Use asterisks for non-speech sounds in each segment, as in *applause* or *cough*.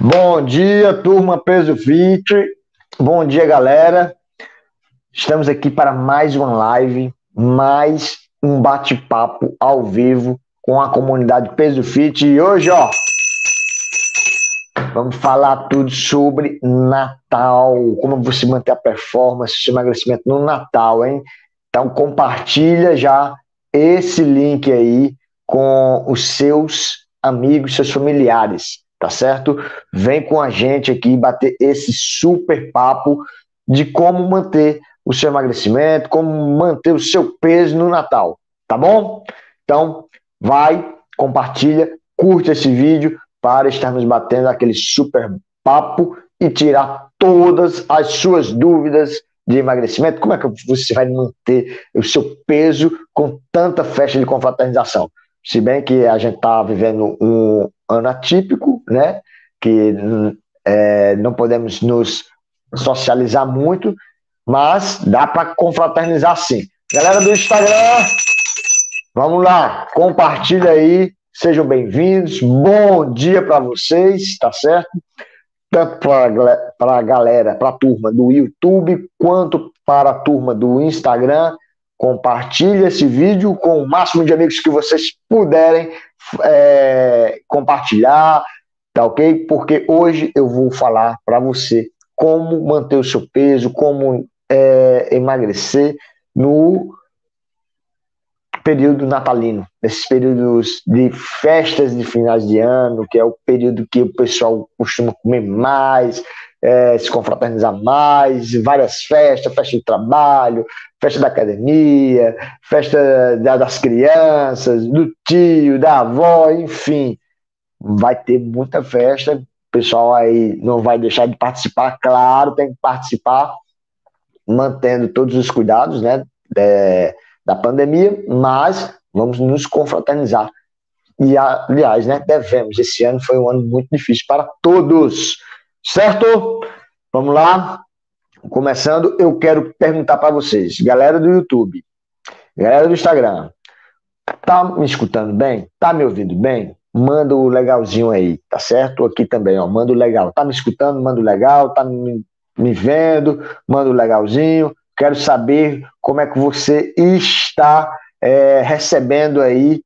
Bom dia, turma Peso Fit. Bom dia, galera. Estamos aqui para mais uma live, mais um bate-papo ao vivo com a comunidade Peso Fit. E hoje, ó, vamos falar tudo sobre Natal, como você manter a performance, seu emagrecimento no Natal, hein? Então compartilha já esse link aí com os seus amigos, seus familiares tá certo? Vem com a gente aqui bater esse super papo de como manter o seu emagrecimento, como manter o seu peso no Natal, tá bom? Então, vai, compartilha, curte esse vídeo para estarmos batendo aquele super papo e tirar todas as suas dúvidas de emagrecimento. Como é que você vai manter o seu peso com tanta festa de confraternização? Se bem que a gente está vivendo um ano atípico, né? Que é, não podemos nos socializar muito, mas dá para confraternizar sim. Galera do Instagram, vamos lá, compartilha aí, sejam bem-vindos. Bom dia para vocês, tá certo? Tanto para a galera, para a turma do YouTube, quanto para a turma do Instagram. Compartilhe esse vídeo com o máximo de amigos que vocês puderem é, compartilhar, tá ok? Porque hoje eu vou falar para você como manter o seu peso, como é, emagrecer no período natalino, nesses períodos de festas de finais de ano, que é o período que o pessoal costuma comer mais, é, se confraternizar mais, várias festas, festa de trabalho, festa da academia, festa das crianças, do tio, da avó, enfim. Vai ter muita festa, o pessoal aí não vai deixar de participar, claro, tem que participar, mantendo todos os cuidados, né, de, da pandemia, mas vamos nos confraternizar. E, aliás, né, devemos. Esse ano foi um ano muito difícil para todos. Certo? Vamos lá. Começando, eu quero perguntar para vocês, galera do YouTube, galera do Instagram, tá me escutando bem? Tá me ouvindo bem? Manda o legalzinho aí, tá certo? Aqui também, ó, manda o legal. Tá me escutando? Manda o legal. Tá me, me vendo? Manda o legalzinho. Quero saber como é que você está é, recebendo aí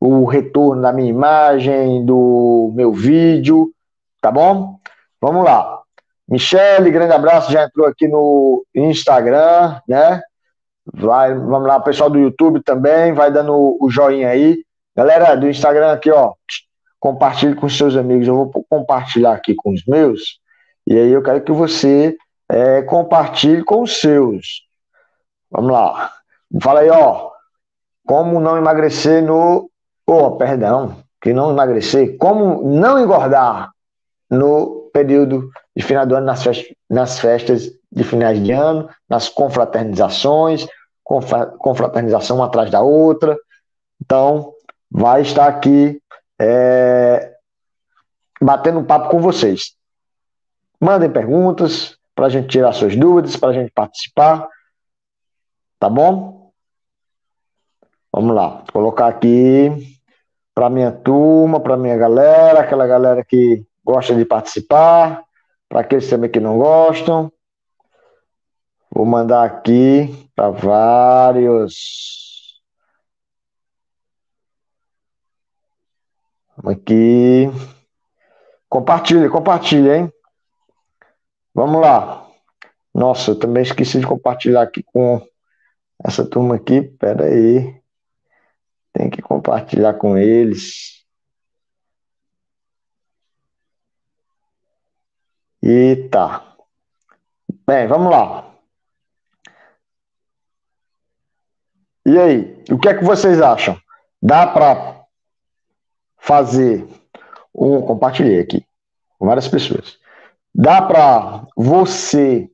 o retorno da minha imagem, do meu vídeo, tá bom? Vamos lá. Michele, grande abraço, já entrou aqui no Instagram, né? Vai, vamos lá, pessoal do YouTube também, vai dando o joinha aí. Galera do Instagram aqui, ó, compartilhe com seus amigos. Eu vou compartilhar aqui com os meus, e aí eu quero que você é, compartilhe com os seus. Vamos lá. Fala aí, ó. Como não emagrecer no. Oh, perdão, que não emagrecer. Como não engordar no período de final do ano nas festas, nas festas de finais de ano, nas confraternizações, confraternização uma atrás da outra. Então, vai estar aqui é, batendo um papo com vocês. Mandem perguntas para a gente tirar suas dúvidas, para a gente participar. Tá bom? Vamos lá, Vou colocar aqui para minha turma, para minha galera, aquela galera que gosta de participar, para aqueles também que não gostam. Vou mandar aqui para vários. Aqui. Compartilha, compartilha, hein? Vamos lá. Nossa, eu também esqueci de compartilhar aqui com essa turma aqui. Pera aí. Tem que compartilhar com eles. Eita. Bem, vamos lá. E aí, o que é que vocês acham? Dá para fazer um compartilhei aqui com várias pessoas. Dá para você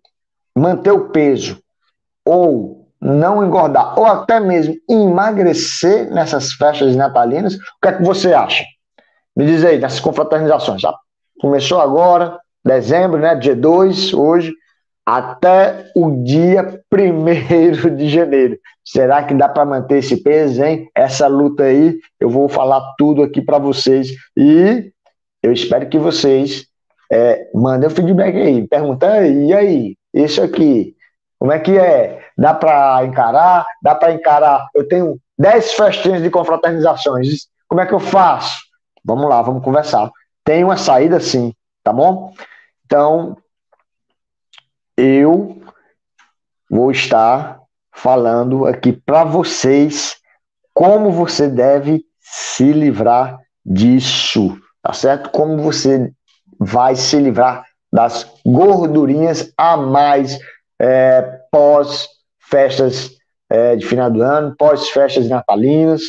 manter o peso ou não engordar ou até mesmo emagrecer nessas festas natalinas? O que é que você acha? Me diz aí, nessas confraternizações. Já começou agora, dezembro, né, dia 2, hoje, até o dia 1 de janeiro. Será que dá para manter esse peso, hein? Essa luta aí, eu vou falar tudo aqui para vocês e eu espero que vocês É, manda o feedback aí, pergunta, e aí, isso aqui, como é que é? Dá para encarar? Dá para encarar? Eu tenho 10 festinhas de confraternizações, como é que eu faço? Vamos lá, vamos conversar. Tem uma saída sim, tá bom? Então, eu vou estar falando aqui para vocês como você deve se livrar disso, tá certo? Como você vai se livrar das gordurinhas a mais é, pós festas é, de final do ano, pós festas natalinas,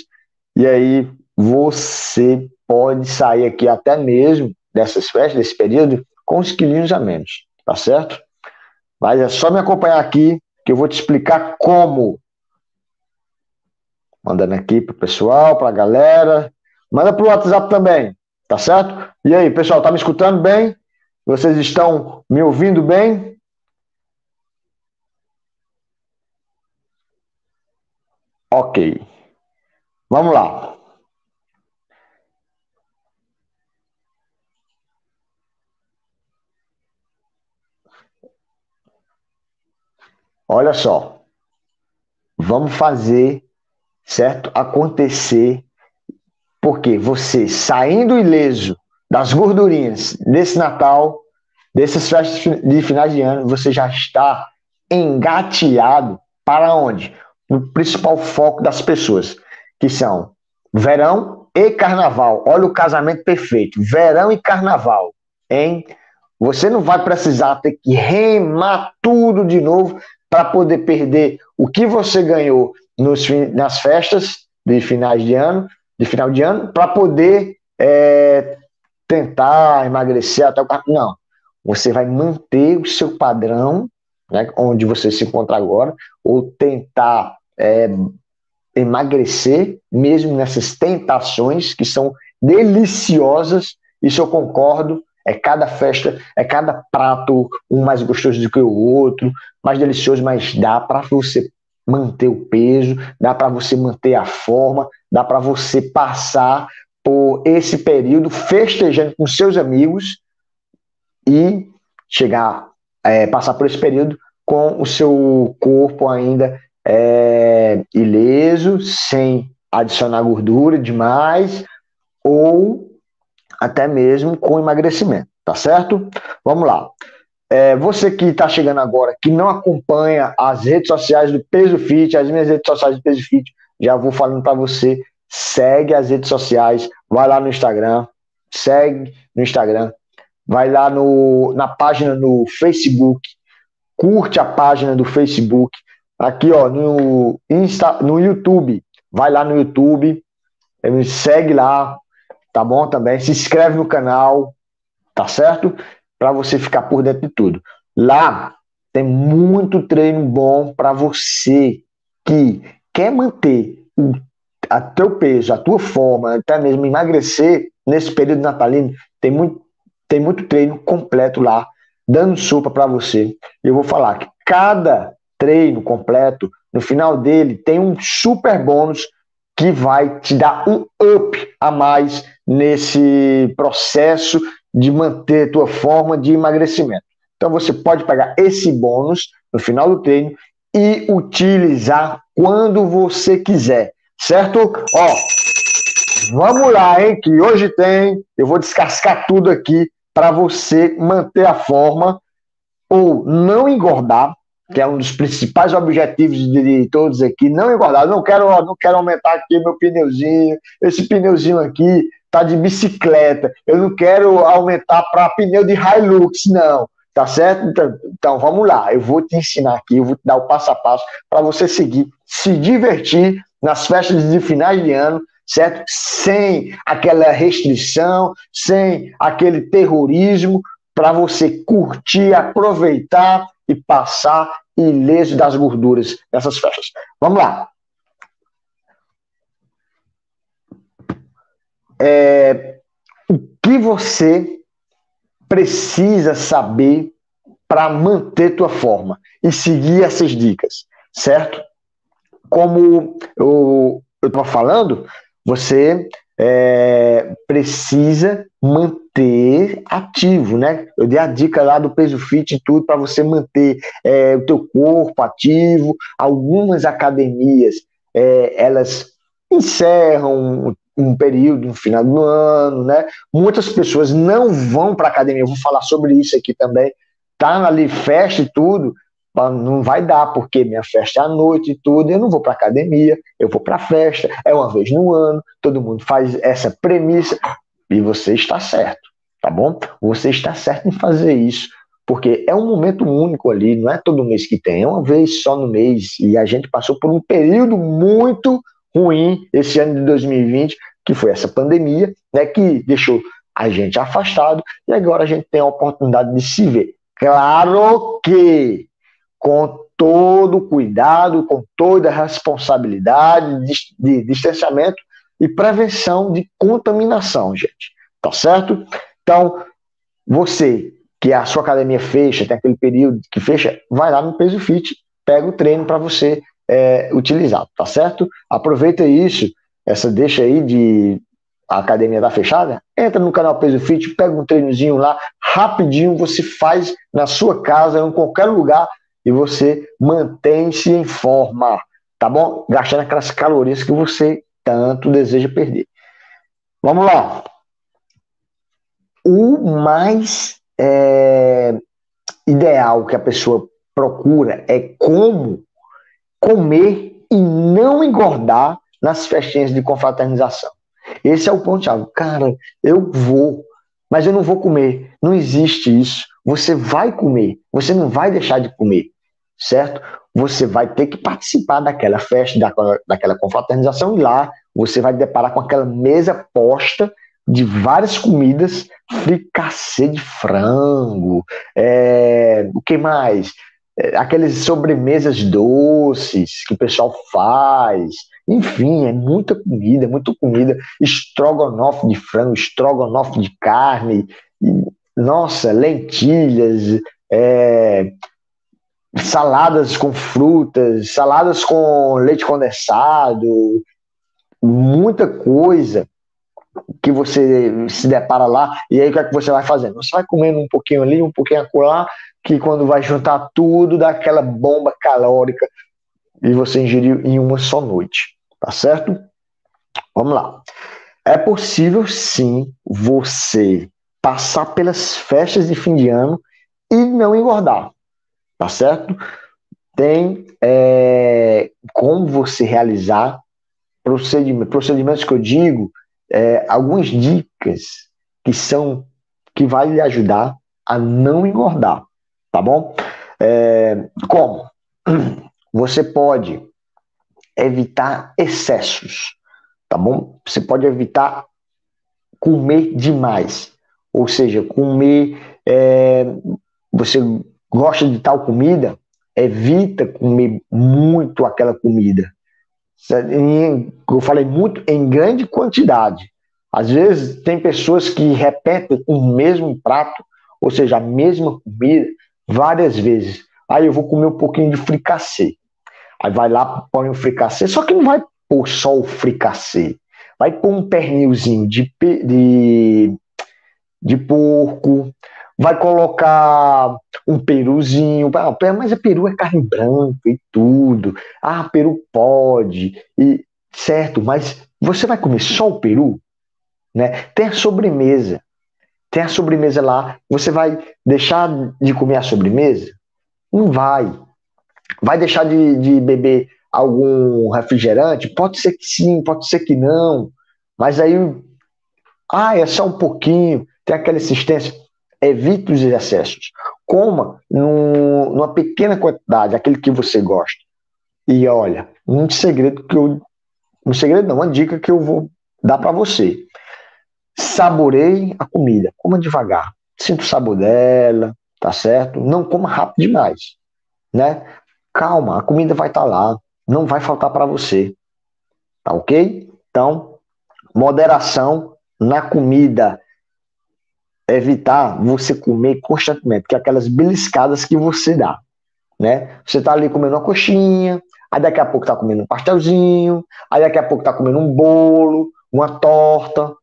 e aí você pode sair aqui até mesmo dessas festas, desse período, com os quilinhos a menos, tá certo? Mas é só me acompanhar aqui que eu vou te explicar como. Mandando aqui pro pessoal, pra galera. Manda pro WhatsApp também, tá certo? E aí, pessoal, tá me escutando bem? Vocês estão me ouvindo bem? Ok. Vamos lá. Olha só. Vamos fazer, certo? Acontecer. Porque você saindo ileso das gordurinhas desse Natal, dessas festas de finais de ano, você já está engateado para onde? O principal foco das pessoas, que são verão e carnaval. Olha o casamento perfeito. Verão e carnaval, hein? Você não vai precisar ter que remar tudo de novo para poder perder o que você ganhou nos, nas festas de finais de ano, de final de ano, para poder é, tentar emagrecer até o não. Você vai manter o seu padrão, né, onde você se encontra agora, ou tentar é, emagrecer, mesmo nessas tentações que são deliciosas. Isso eu concordo. É cada festa, é cada prato, um mais gostoso do que o outro, mais delicioso, mas dá para você manter o peso, dá para você manter a forma, dá para você passar por esse período festejando com seus amigos e chegar, é, passar por esse período com o seu corpo ainda é, ileso, sem adicionar gordura demais, ou até mesmo com emagrecimento, tá certo? Vamos lá. É, você que está chegando agora, que não acompanha as redes sociais do Peso Fit, as minhas redes sociais do Peso Fit, já vou falando para você, segue as redes sociais, vai lá no Instagram, segue no Instagram, vai lá no, na página no Facebook, curte a página do Facebook, aqui ó, no, Insta, no YouTube, vai lá no YouTube, me segue lá, tá bom também, se inscreve no canal, tá certo? para você ficar por dentro de tudo. Lá tem muito treino bom para você que quer manter o a teu peso, a tua forma, até mesmo emagrecer nesse período natalino, tem muito, tem muito treino completo lá, dando sopa para você. Eu vou falar que cada treino completo, no final dele, tem um super bônus que vai te dar um up a mais nesse processo de manter tua forma de emagrecimento. Então você pode pegar esse bônus no final do treino e utilizar quando você quiser, certo? Ó, vamos lá, hein? Que hoje tem, eu vou descascar tudo aqui para você manter a forma ou não engordar, que é um dos principais objetivos de, todos aqui, não engordar. Não quero, não quero aumentar aqui meu pneuzinho, esse pneuzinho aqui tá de bicicleta, eu não quero aumentar para pneu de Hilux, não. Tá certo? Então, então, vamos lá, eu vou te ensinar aqui, eu vou te dar o passo a passo para você seguir, se divertir nas festas de finais de ano, certo? Sem aquela restrição, sem aquele terrorismo, para você curtir, aproveitar e passar ileso das gorduras dessas festas. Vamos lá. É, o que você precisa saber para manter tua forma e seguir essas dicas, certo? Como eu estava falando, você é, precisa manter ativo, né? Eu dei a dica lá do peso fit e tudo para você manter é, o teu corpo ativo. Algumas academias é, elas encerram um período no final do ano, né? Muitas pessoas não vão para academia. Eu vou falar sobre isso aqui também. Tá ali festa e tudo, não vai dar porque minha festa é à noite e tudo. Eu não vou para academia, eu vou para festa. É uma vez no ano. Todo mundo faz essa premissa e você está certo, tá bom? Você está certo em fazer isso. Porque é um momento único ali, não é todo mês que tem, é uma vez só no mês. E a gente passou por um período muito ruim esse ano de 2020, que foi essa pandemia, né, que deixou a gente afastado e agora a gente tem a oportunidade de se ver. Claro que com todo cuidado, com toda a responsabilidade de, de distanciamento e prevenção de contaminação, gente. Tá certo? Então, você que a sua academia fecha, tem aquele período que fecha, vai lá no Peso Fit, pega o treino para você é, utilizar, tá certo? Aproveita isso, essa deixa aí de a academia tá fechada, entra no canal Peso Fit, pega um treinozinho lá, rapidinho você faz na sua casa, em qualquer lugar, e você mantém-se em forma, tá bom? Gastando aquelas calorias que você tanto deseja perder. Vamos lá. O mais é, ideal que a pessoa procura é como comer e não engordar nas festinhas de confraternização. Esse é o ponto chave. Cara, eu vou, mas eu não vou comer. Não existe isso. Você vai comer, você não vai deixar de comer, certo? Você vai ter que participar daquela festa, daquela, daquela confraternização e lá você vai deparar com aquela mesa posta de várias comidas, fricassê de frango, é, o que mais? Aquelas sobremesas doces que o pessoal faz, enfim, é muita comida, muita comida, estrogonofe de frango, estrogonofe de carne, nossa, lentilhas, é, saladas com frutas, saladas com leite condensado, muita coisa que você se depara lá, e aí o que é que você vai fazendo? Você vai comendo um pouquinho ali, um pouquinho acolá, que quando vai juntar tudo, dá aquela bomba calórica e você ingeriu em uma só noite, tá certo? Vamos lá. É possível sim você passar pelas festas de fim de ano e não engordar, tá certo? Tem é, como você realizar procedimentos, procedimentos que eu digo é, algumas dicas que são que vai lhe ajudar a não engordar, tá bom? É, como? Você pode evitar excessos, tá bom? Você pode evitar comer demais, ou seja, comer. É, você gosta de tal comida, evita comer muito aquela comida, eu falei muito em grande quantidade. Às vezes tem pessoas que repetem o mesmo prato, ou seja, a mesma comida, várias vezes. Aí eu vou comer um pouquinho de fricassê. Aí vai lá, põe o fricassê, só que não vai pôr só o fricassê. Vai pôr um pernilzinho de, de, de porco, vai colocar um peruzinho, ah, mas a peru é carne branca e tudo. Ah, peru pode, e certo, mas você vai comer só o peru? Né? Tem a sobremesa. Tem a sobremesa lá. Você vai deixar de comer a sobremesa? Não vai. Vai deixar de, de beber algum refrigerante? Pode ser que sim, pode ser que não. Mas aí, ah, é só um pouquinho, tem aquela insistência evite os excessos. Coma num, numa pequena quantidade, aquele que você gosta. E olha, um segredo que eu. Um segredo não, uma dica que eu vou dar para você. Saboreie a comida, coma devagar. Sinta o sabor dela, tá certo? Não coma rápido demais, né? Calma, a comida vai estar tá lá, não vai faltar para você. Tá ok? Então, moderação na comida evitar você comer constantemente, que é aquelas beliscadas que você dá, né? Você tá ali comendo uma coxinha, aí daqui a pouco tá comendo um pastelzinho, aí daqui a pouco tá comendo um bolo, uma torta.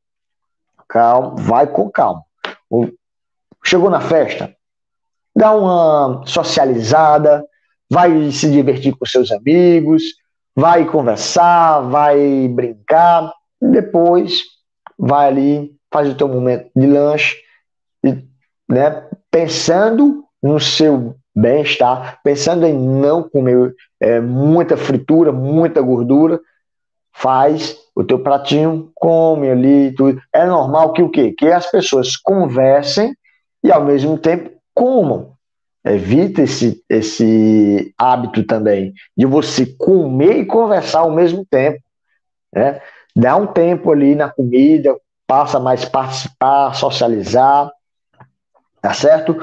Calma, vai com calma. Chegou na festa, dá uma socializada, vai se divertir com seus amigos, vai conversar, vai brincar, depois vai ali, faz o teu momento de lanche, e, né, pensando no seu bem-estar, pensando em não comer é, muita fritura, muita gordura, faz o teu pratinho, come ali, tudo. É normal que o quê? Que as pessoas conversem e ao mesmo tempo comam. Evita esse, esse hábito também de você comer e conversar ao mesmo tempo. Né? Dá um tempo ali na comida, passa mais participar, socializar, tá certo?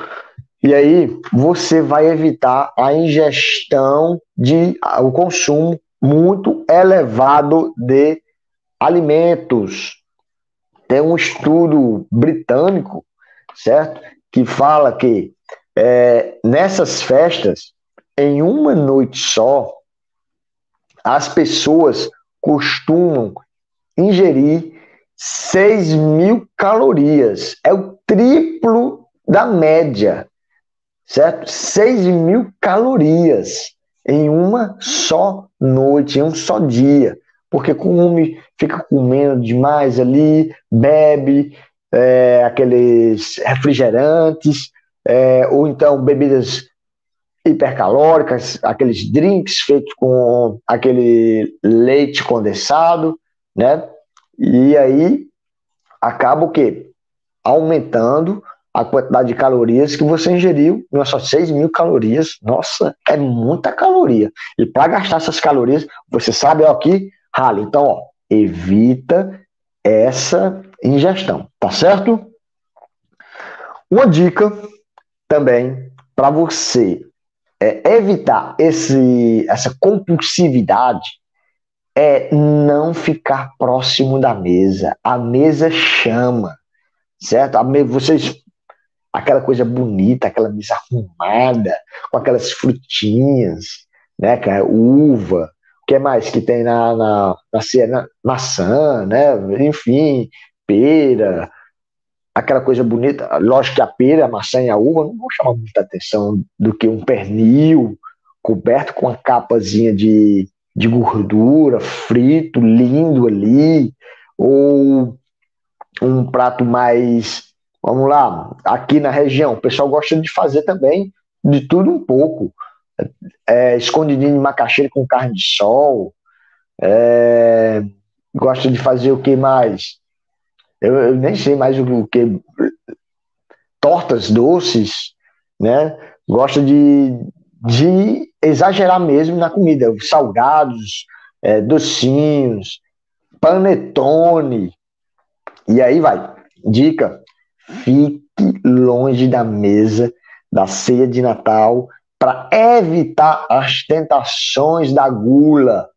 E aí você vai evitar a ingestão de o consumo muito elevado de alimentos. Tem um estudo britânico, certo, que fala que é, nessas festas, em uma noite só, as pessoas costumam ingerir 6 mil calorias. É o triplo da média certo? 6 mil calorias em uma só noite, em um só dia. Porque come, fica comendo demais ali, bebe é, aqueles refrigerantes, é, ou então bebidas hipercalóricas, aqueles drinks feitos com aquele leite condensado, né? E aí acaba o quê? Aumentando a quantidade de calorias que você ingeriu, não é só 6 mil calorias, nossa, é muita caloria. E para gastar essas calorias, você sabe ó, aqui, rale. Então, ó, evita essa ingestão, tá certo? Uma dica também para você é, evitar esse, essa compulsividade é não ficar próximo da mesa. A mesa chama, certo? A me, vocês aquela coisa bonita, aquela mesa arrumada, com aquelas frutinhas, né, cara, uva, o que mais que tem na, na, na cena? Maçã, né, enfim, pera, aquela coisa bonita. Lógico que a pera, a maçã e a uva não vão chamar muita atenção do que um pernil coberto com uma capazinha de, de gordura, frito, lindo ali, ou um prato mais Vamos lá, aqui na região, o pessoal gosta de fazer também de tudo um pouco. É, escondidinho de macaxeira com carne de sol. É, gosta de fazer o que mais? Eu, eu, nem sei mais o que. Tortas doces, né? Gosta de, de exagerar mesmo na comida. Salgados, é, docinhos, panetone. E aí vai. Dica: Fique longe da mesa da ceia de Natal para evitar as tentações da gula.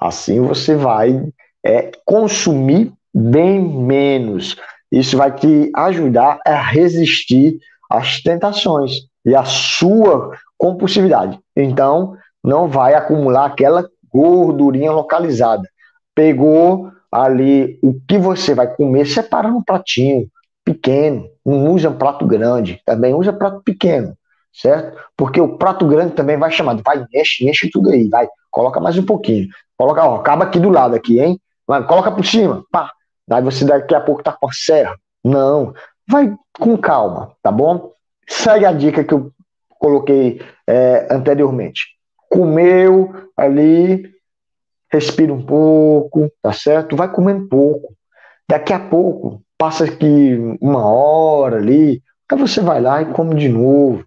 Assim você vai é, consumir bem menos. Isso vai te ajudar a resistir às tentações e à sua compulsividade. Então, não vai acumular aquela gordurinha localizada. Pegou ali o que você vai comer, separa no pratinho pequeno, não usa prato grande, também usa prato pequeno, certo? Porque o prato grande também vai chamando, vai, enche, enche tudo aí, vai, coloca mais um pouquinho, coloca, ó, acaba aqui do lado aqui, hein? Vai, coloca por cima, pá, aí você daqui a pouco tá com a serra, não, vai com calma, tá bom? Segue a dica que eu coloquei é, anteriormente, comeu ali, respira um pouco, tá certo? Vai comendo pouco, daqui a pouco passa aqui uma hora ali, aí você vai lá e come de novo.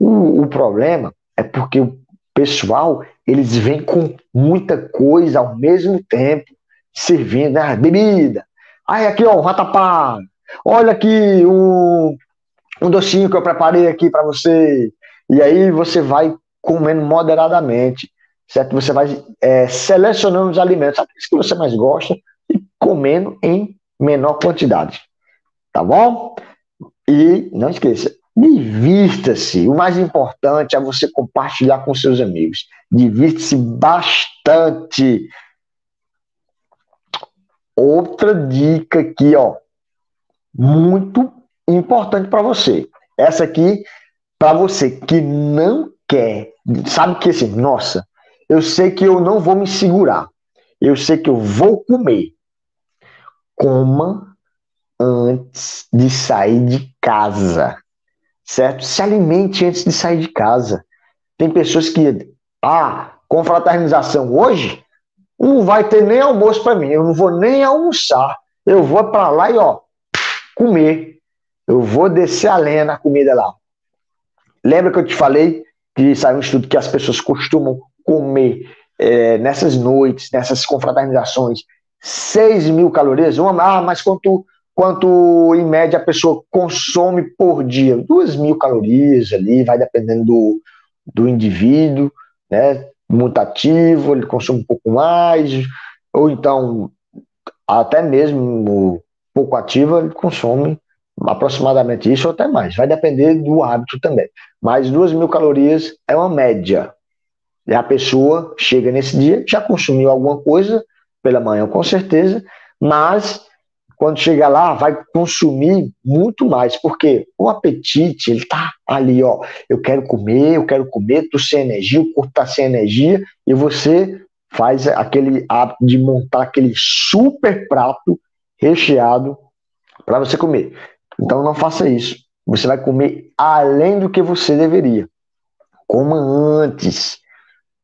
O, o problema é porque o pessoal, eles vêm com muita coisa ao mesmo tempo, servindo, né? Bebida. Aí aqui, ó, um ratapá. Olha aqui um, um docinho que eu preparei aqui para você. E aí você vai comendo moderadamente, certo? Você vai é, selecionando os alimentos, aqueles que você mais gosta, e comendo em menor quantidade. Tá bom? E não esqueça, divirta-se. O mais importante é você compartilhar com seus amigos. Divirta-se bastante. outra dica aqui, ó, muito importante para você. Essa aqui, para você que não quer, sabe que assim, nossa, eu sei que eu não vou me segurar, eu sei que eu vou comer. Coma antes de sair de casa, certo? Se alimente antes de sair de casa. Tem pessoas que, ah, confraternização hoje, não vai ter nem almoço para mim, eu não vou nem almoçar. Eu vou para lá e ó, comer. Eu vou descer a lenha na comida lá. Lembra que eu te falei que saiu um estudo que as pessoas costumam comer é, nessas noites, nessas confraternizações, 6 mil calorias? Uma, ah, mas quanto, quanto em média a pessoa consome por dia? 2 mil calorias ali, vai dependendo do, do indivíduo, né? muito ativo, ele consome um pouco mais, ou então até mesmo pouco ativo, ele consome aproximadamente isso ou até mais. Vai depender do hábito também. Mas duas mil calorias é uma média. E a pessoa chega nesse dia, já consumiu alguma coisa pela manhã, com certeza, mas quando chega lá, vai consumir muito mais, porque o apetite, ele tá ali, ó, eu quero comer, eu quero comer, tô sem energia, o corpo tá sem energia, e você faz aquele hábito de montar aquele super prato recheado para você comer. Então não faça isso. Você vai comer além do que você deveria. Coma antes.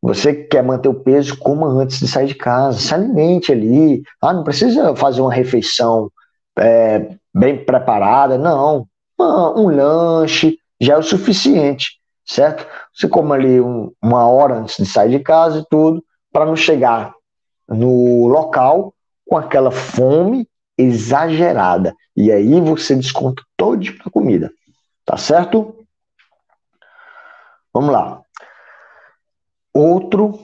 Você quer manter o peso, coma antes de sair de casa. Se alimente ali. Ah, não precisa fazer uma refeição é, bem preparada, não. Um lanche já é o suficiente, certo? Você come ali um, uma hora antes de sair de casa e tudo, para não chegar no local com aquela fome exagerada. E aí você desconta todo a comida. Tá certo? Vamos lá. Outro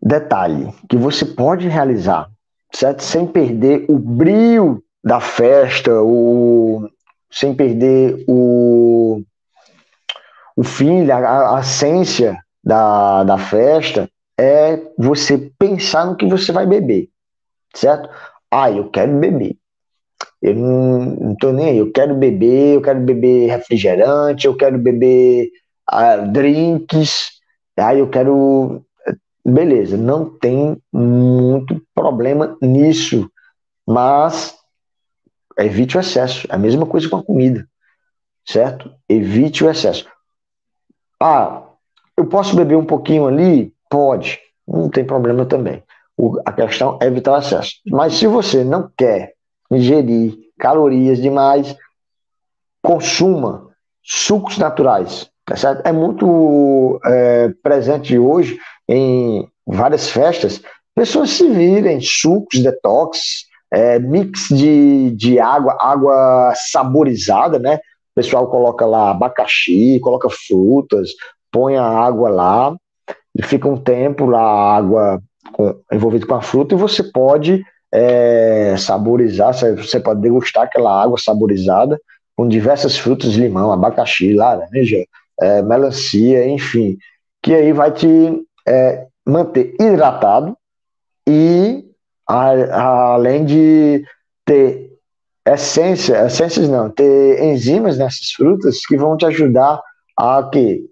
detalhe que você pode realizar, certo? Sem perder o brilho da festa, o, sem perder o, o fim, a, a essência da, da festa, é você pensar no que você vai beber, certo? Ah, eu quero beber. Eu não, não tô nem aí, eu quero beber, eu quero beber refrigerante, eu quero beber uh, drinks, Aí eu quero. Beleza, não tem muito problema nisso, mas evite o excesso. É a mesma coisa com a comida, certo? Evite o excesso. Ah, eu posso beber um pouquinho ali? Pode, não tem problema também. O, a questão é evitar o excesso. Mas se você não quer ingerir calorias demais, consuma sucos naturais? É muito é, presente hoje em várias festas, pessoas se virem, sucos, detox, é, mix de, de água, água saborizada, né? O pessoal coloca lá abacaxi, coloca frutas, põe a água lá, e fica um tempo lá a água envolvida com a fruta e você pode é, saborizar, você pode degustar aquela água saborizada com diversas frutas, limão, abacaxi, laranja, é, melancia, enfim, que aí vai te é, manter hidratado e a, a, além de ter essência, essências não, ter enzimas nessas frutas que vão te ajudar a que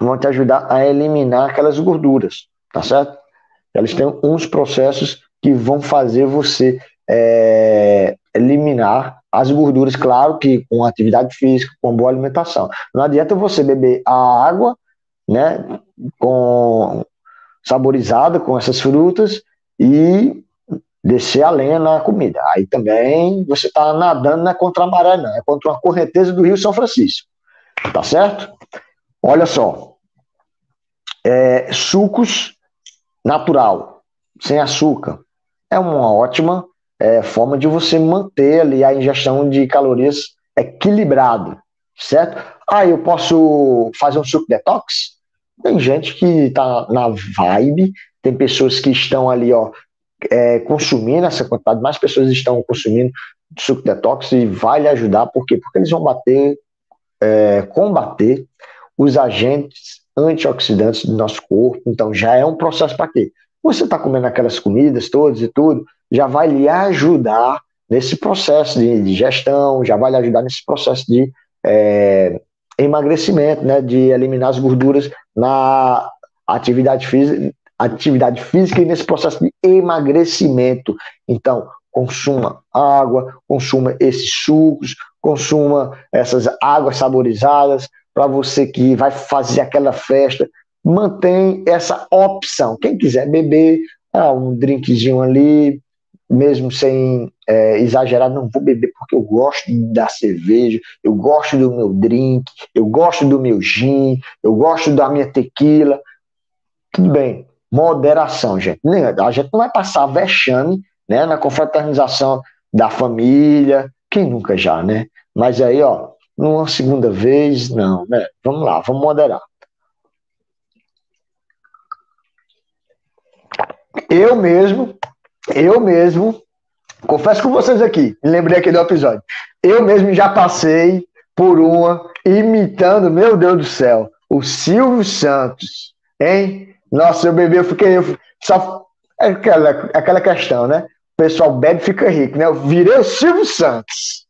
vão te ajudar a eliminar aquelas gorduras, tá certo? Elas têm uns processos que vão fazer você é, eliminar as gorduras, claro que com atividade física, com boa alimentação. Não adianta você beber a água, né, com saborizada com essas frutas e descer a lenha na comida. Aí também você está nadando não é contra a maré, não, é contra uma correnteza do Rio São Francisco. Tá certo? Olha só. É, sucos natural, sem açúcar, é uma ótima é, forma de você manter ali a ingestão de calorias equilibrado, certo? Ah, eu posso fazer um suco detox? Tem gente que está na vibe, tem pessoas que estão ali, ó, é, consumindo essa quantidade, mais pessoas estão consumindo suco detox e vai lhe ajudar, por quê? Porque eles vão bater, é, combater os agentes antioxidantes do nosso corpo, então já é um processo para quê? Você está comendo aquelas comidas todas e tudo, já vai lhe ajudar nesse processo de digestão, já vai lhe ajudar nesse processo de é, emagrecimento, né, de eliminar as gorduras na atividade física, atividade física e nesse processo de emagrecimento. Então, consuma água, consuma esses sucos, consuma essas águas saborizadas para você que vai fazer aquela festa. Mantém essa opção. Quem quiser beber, ah, um drinkzinho ali, mesmo sem é, exagerar, não vou beber porque eu gosto da cerveja, eu gosto do meu drink, eu gosto do meu gin, eu gosto da minha tequila. Tudo bem, moderação, gente. A gente não vai passar vexame né, na confraternização da família, quem nunca já, né? Mas aí, ó, numa segunda vez, não, né? Vamos lá, vamos moderar. Eu mesmo, eu mesmo, confesso com vocês aqui, me lembrei aqui do episódio. Eu mesmo já passei por uma imitando, meu Deus do céu, o Silvio Santos, hein? Nossa, eu bebi, eu fiquei. Eu, só, é aquela, aquela questão, né? O pessoal bebe e fica rico, né? Eu virei o Silvio Santos.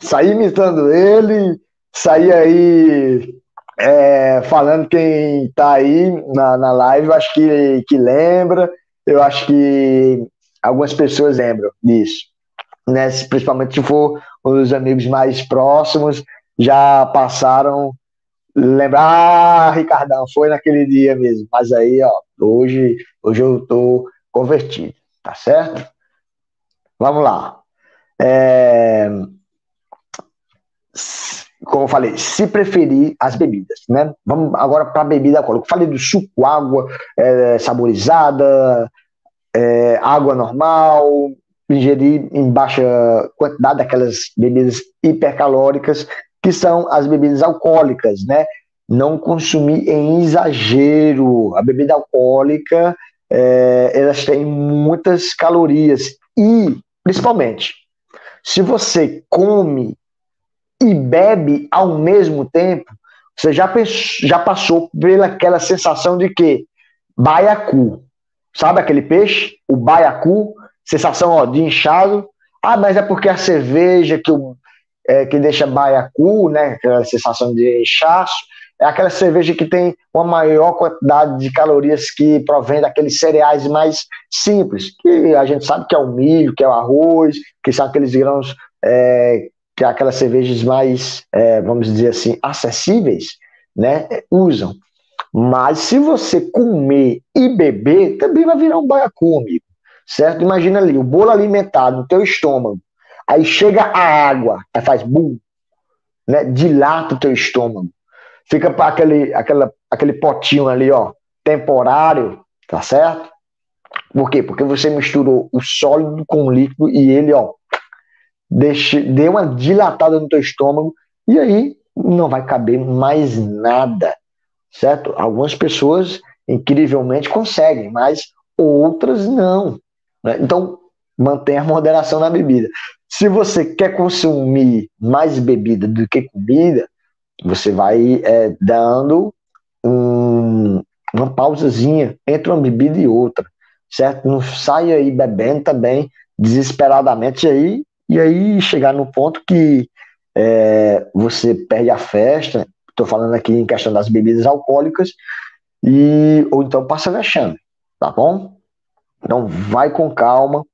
Saí imitando ele, saí aí é, falando quem tá aí na, na live, acho que, que lembra. Eu acho que algumas pessoas lembram disso, né? Principalmente se for os amigos mais próximos, já passaram lembrar, ah, Ricardão, foi naquele dia mesmo. Mas aí, ó, hoje, hoje eu tô convertido, tá certo? Vamos lá. É... Como eu falei, se preferir as bebidas, né? Vamos agora para a bebida alcoólica. Falei do suco, água é, saborizada, é, água normal, ingerir em baixa quantidade aquelas bebidas hipercalóricas, que são as bebidas alcoólicas, né? Não consumir em exagero. A bebida alcoólica, é, elas têm muitas calorias e, principalmente, se você come e bebe ao mesmo tempo, você já, pensou, já passou pelaquela sensação de que baiacu, Sabe aquele peixe? O baiacu, sensação ó, de inchado. Ah, mas é porque a cerveja que, o, é, que deixa baiacu, né? Aquela sensação de inchaço, é aquela cerveja que tem uma maior quantidade de calorias que provém daqueles cereais mais simples, que a gente sabe que é o milho, que é o arroz, que são aqueles grãos, é, que aquelas cervejas mais, é, vamos dizer assim, acessíveis, né? Usam. Mas se você comer e beber, também vai virar um baiacu, amigo. Certo? Imagina ali, o bolo alimentado no teu estômago. Aí chega a água, aí faz bum, né? Dilata o teu estômago. Fica para aquele, aquela, aquele potinho ali, ó, temporário, tá certo? Por quê? Porque você misturou o sólido com o líquido e ele, ó, deixa, deu uma dilatada no teu estômago e aí não vai caber mais nada certo? Algumas pessoas incrivelmente conseguem, mas outras não. Né? Então, mantenha a moderação na bebida. Se você quer consumir mais bebida do que comida, você vai é, dando um, uma pausazinha entre uma bebida e outra, certo? Não saia aí bebendo também desesperadamente aí, e aí chegar no ponto que é, você perde a festa Estou falando aqui em questão das bebidas alcoólicas, e ou então passa vexame, tá bom? Então vai com calma.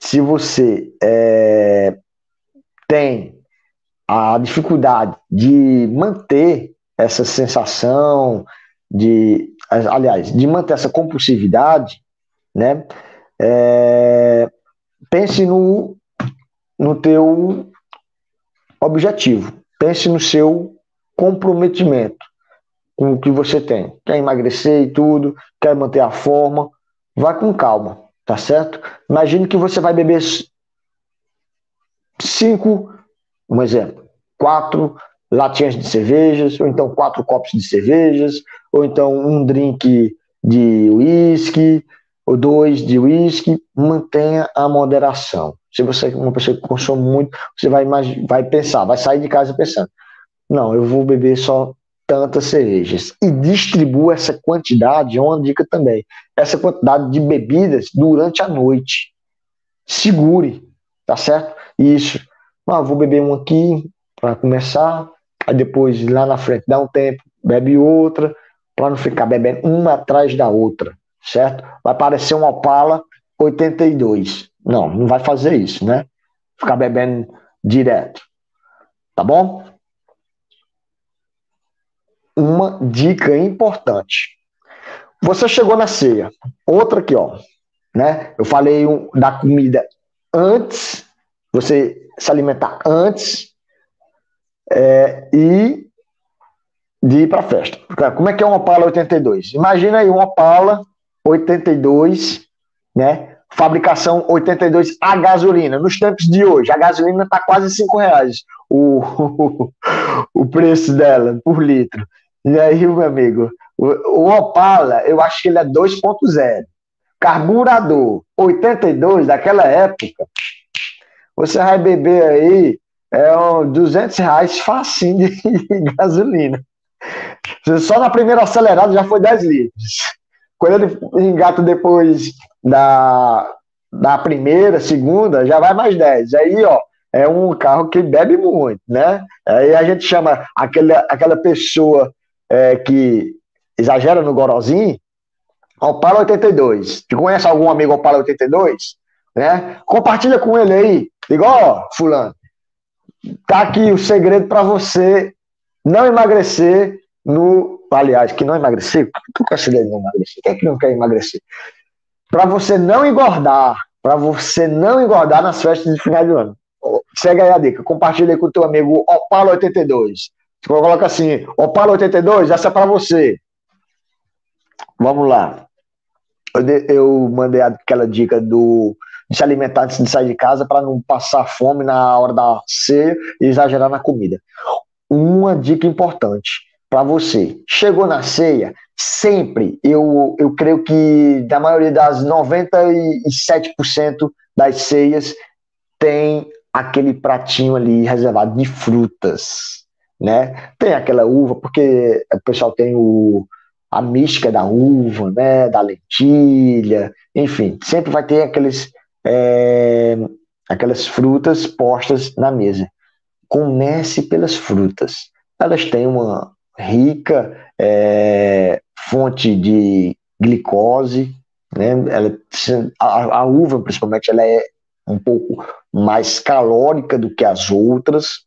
Se você é, tem a dificuldade de manter essa sensação de, aliás, de manter essa compulsividade, né? É, pense no, no teu objetivo, pense no seu comprometimento com o que você tem. Quer emagrecer e tudo, quer manter a forma, vai com calma, tá certo? Imagine que você vai beber cinco, um exemplo, quatro latinhas de cervejas, ou então quatro copos de cervejas, ou então um drink de uísque, ou dois de uísque, mantenha a moderação. Se você é uma pessoa que consome muito, você vai, vai pensar, vai sair de casa pensando, não, eu vou beber só tantas cervejas e distribua essa quantidade, é uma dica também, essa quantidade de bebidas durante a noite. Segure, tá certo? Isso. Ah, vou beber um aqui para começar, aí depois lá na frente dá um tempo, bebe outra, para não ficar bebendo uma atrás da outra, certo? Vai parecer uma Opala 82. Não, não vai fazer isso, né? Ficar bebendo direto. Tá bom? Uma dica importante. Você chegou na ceia. Outra aqui, ó. Né? Eu falei da comida antes, você se alimentar antes é, e de ir para festa. Como é que é uma Opala 82? Imagina aí uma Opala 82, né? Fabricação 82 a gasolina. Nos tempos de hoje, a gasolina está quase 5 reais o, *laughs* o preço dela por litro. E aí, meu amigo, o, o Opala, eu acho que ele é 2.0. Carburador 82 daquela época, você vai beber aí é um 200 reais facinho de *laughs* gasolina. Só na primeira acelerada já foi 10 litros. Quando ele engata depois da, da primeira, segunda, já vai mais 10. Aí, ó, é um carro que bebe muito, né? Aí a gente chama aquela, aquela pessoa é, que exagera no gorozinho, Opala 82. Tu conhece algum amigo Opala 82? Né? Compartilha com ele aí. Diga, ó, fulano, tá aqui o segredo para você não emagrecer no. Aliás, que não emagrecer? Tu quer de não emagrecer? Quem é que não quer emagrecer? Para você não engordar, para você não engordar nas festas de final de ano. Segue aí a dica, compartilha com o teu amigo Opala82. Você coloca assim, Opala82, essa é para você. Vamos lá. Eu, eu mandei aquela dica do de se alimentar antes de sair de casa para não passar fome na hora da ceia e exagerar na comida. Uma dica importante para você: chegou na ceia, sempre, eu, eu creio que da maioria das 97% das ceias tem aquele pratinho ali reservado de frutas, né? Tem aquela uva, porque o pessoal tem o, a mística da uva, né? Da lentilha, enfim, sempre vai ter aqueles é, aquelas frutas postas na mesa. Comece pelas frutas. Elas têm uma rica é, fonte de glicose, né? Ela, a, a, uva, principalmente, ela é um pouco mais calórica do que as outras.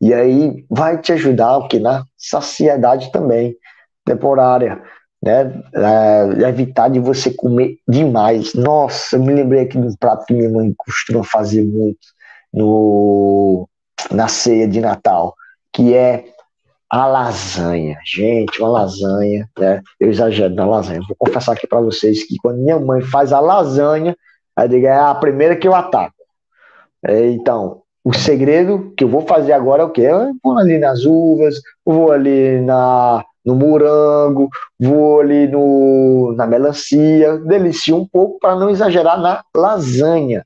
E aí vai te ajudar o que na saciedade também temporária né? É, evitar de você comer demais. Nossa, eu me lembrei aqui de um prato que minha mãe costuma fazer muito no, na ceia de Natal, que é a lasanha. Gente, uma lasanha, né? Eu exagero na lasanha. Vou confessar aqui para vocês que quando minha mãe faz a lasanha, eu digo, é a primeira que eu ataco. É, então, o segredo que eu vou fazer agora é o quê? Eu vou ali nas uvas, vou ali na no morango, vou ali no, na melancia, delicio um pouco para não exagerar na lasanha.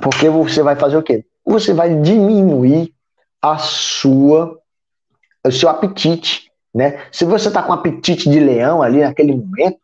Porque você vai fazer o quê? Você vai diminuir a sua o seu apetite, né? Se você está com apetite de leão ali naquele momento,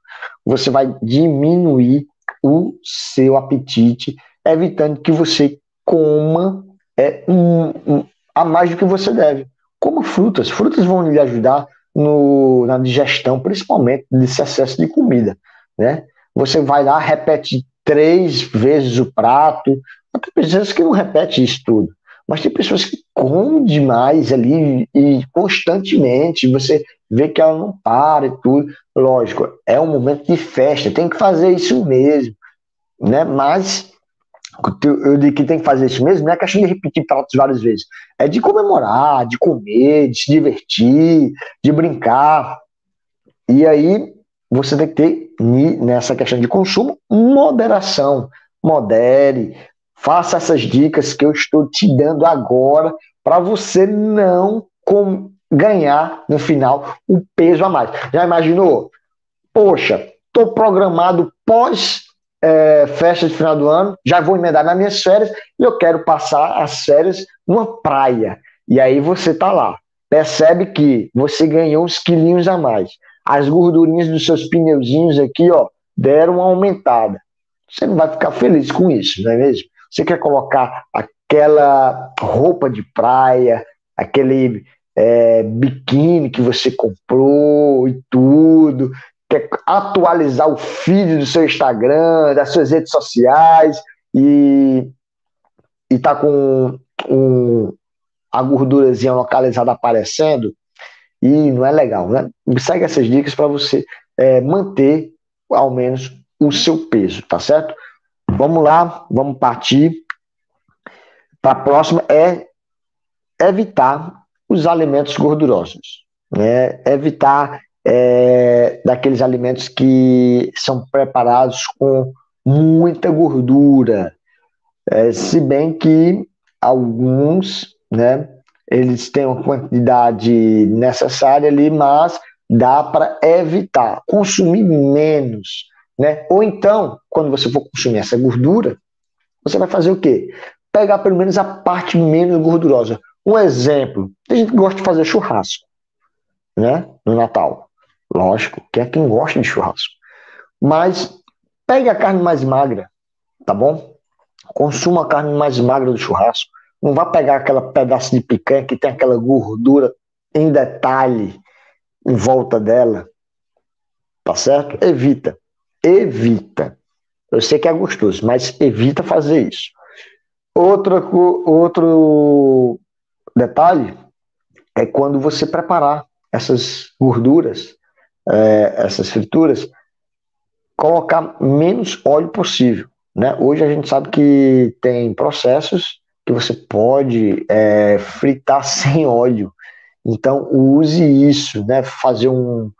você vai diminuir o seu apetite, evitando que você coma é, um, um, a mais do que você deve. Como frutas. Frutas vão lhe ajudar no, na digestão, principalmente desse excesso de comida. Né? Você vai lá, repete três vezes o prato. Tem pessoas que não repetem isso tudo. Mas tem pessoas que comem demais ali e constantemente. Você vê que ela não para e tudo. Lógico, é um momento de festa, tem que fazer isso mesmo. Né? Mas eu digo que tem que fazer isso mesmo, não é questão de repetir pratos várias vezes. É de comemorar, de comer, de se divertir, de brincar. E aí você tem que ter, nessa questão de consumo, moderação. Modere, faça essas dicas que eu estou te dando agora para você não ganhar no final o peso a mais. Já imaginou? Poxa, estou programado pós é, festa de final do ano, já vou emendar nas minhas férias e eu quero passar as férias numa praia. E aí você tá lá, percebe que você ganhou uns quilinhos a mais. As gordurinhas dos seus pneuzinhos aqui, ó, deram uma aumentada. Você não vai ficar feliz com isso, não é mesmo? Você quer colocar aquela roupa de praia, aquele é, biquíni que você comprou e tudo, quer atualizar o feed do seu Instagram, das suas redes sociais e, e tá com um, a gordurazinha localizada aparecendo e não é legal, né? Segue essas dicas para você é, manter ao menos o seu peso, tá certo? Vamos lá, vamos partir. Para a próxima é evitar os alimentos gordurosos, né? Evitar é, daqueles alimentos que são preparados com muita gordura, é, se bem que alguns, né, eles têm uma quantidade necessária ali, mas dá para evitar, consumir menos, né? Ou então, quando você for consumir essa gordura, você vai fazer o quê? Pegar pelo menos a parte menos gordurosa. Um exemplo, a gente gosta de fazer churrasco, né? No Natal. Lógico, que é quem gosta de churrasco. Mas pegue a carne mais magra, tá bom? Consuma a carne mais magra do churrasco. Não vá pegar aquela pedaço de picanha que tem aquela gordura em detalhe em volta dela. Tá certo? Evita. Evita. Eu sei que é gostoso, mas evita fazer isso. Outro, outro detalhe é quando você preparar essas gorduras, é, essas frituras, colocar menos óleo possível. Né? Hoje a gente sabe que tem processos que você pode é, fritar *laughs* sem óleo. Então use isso, né? Fazer um,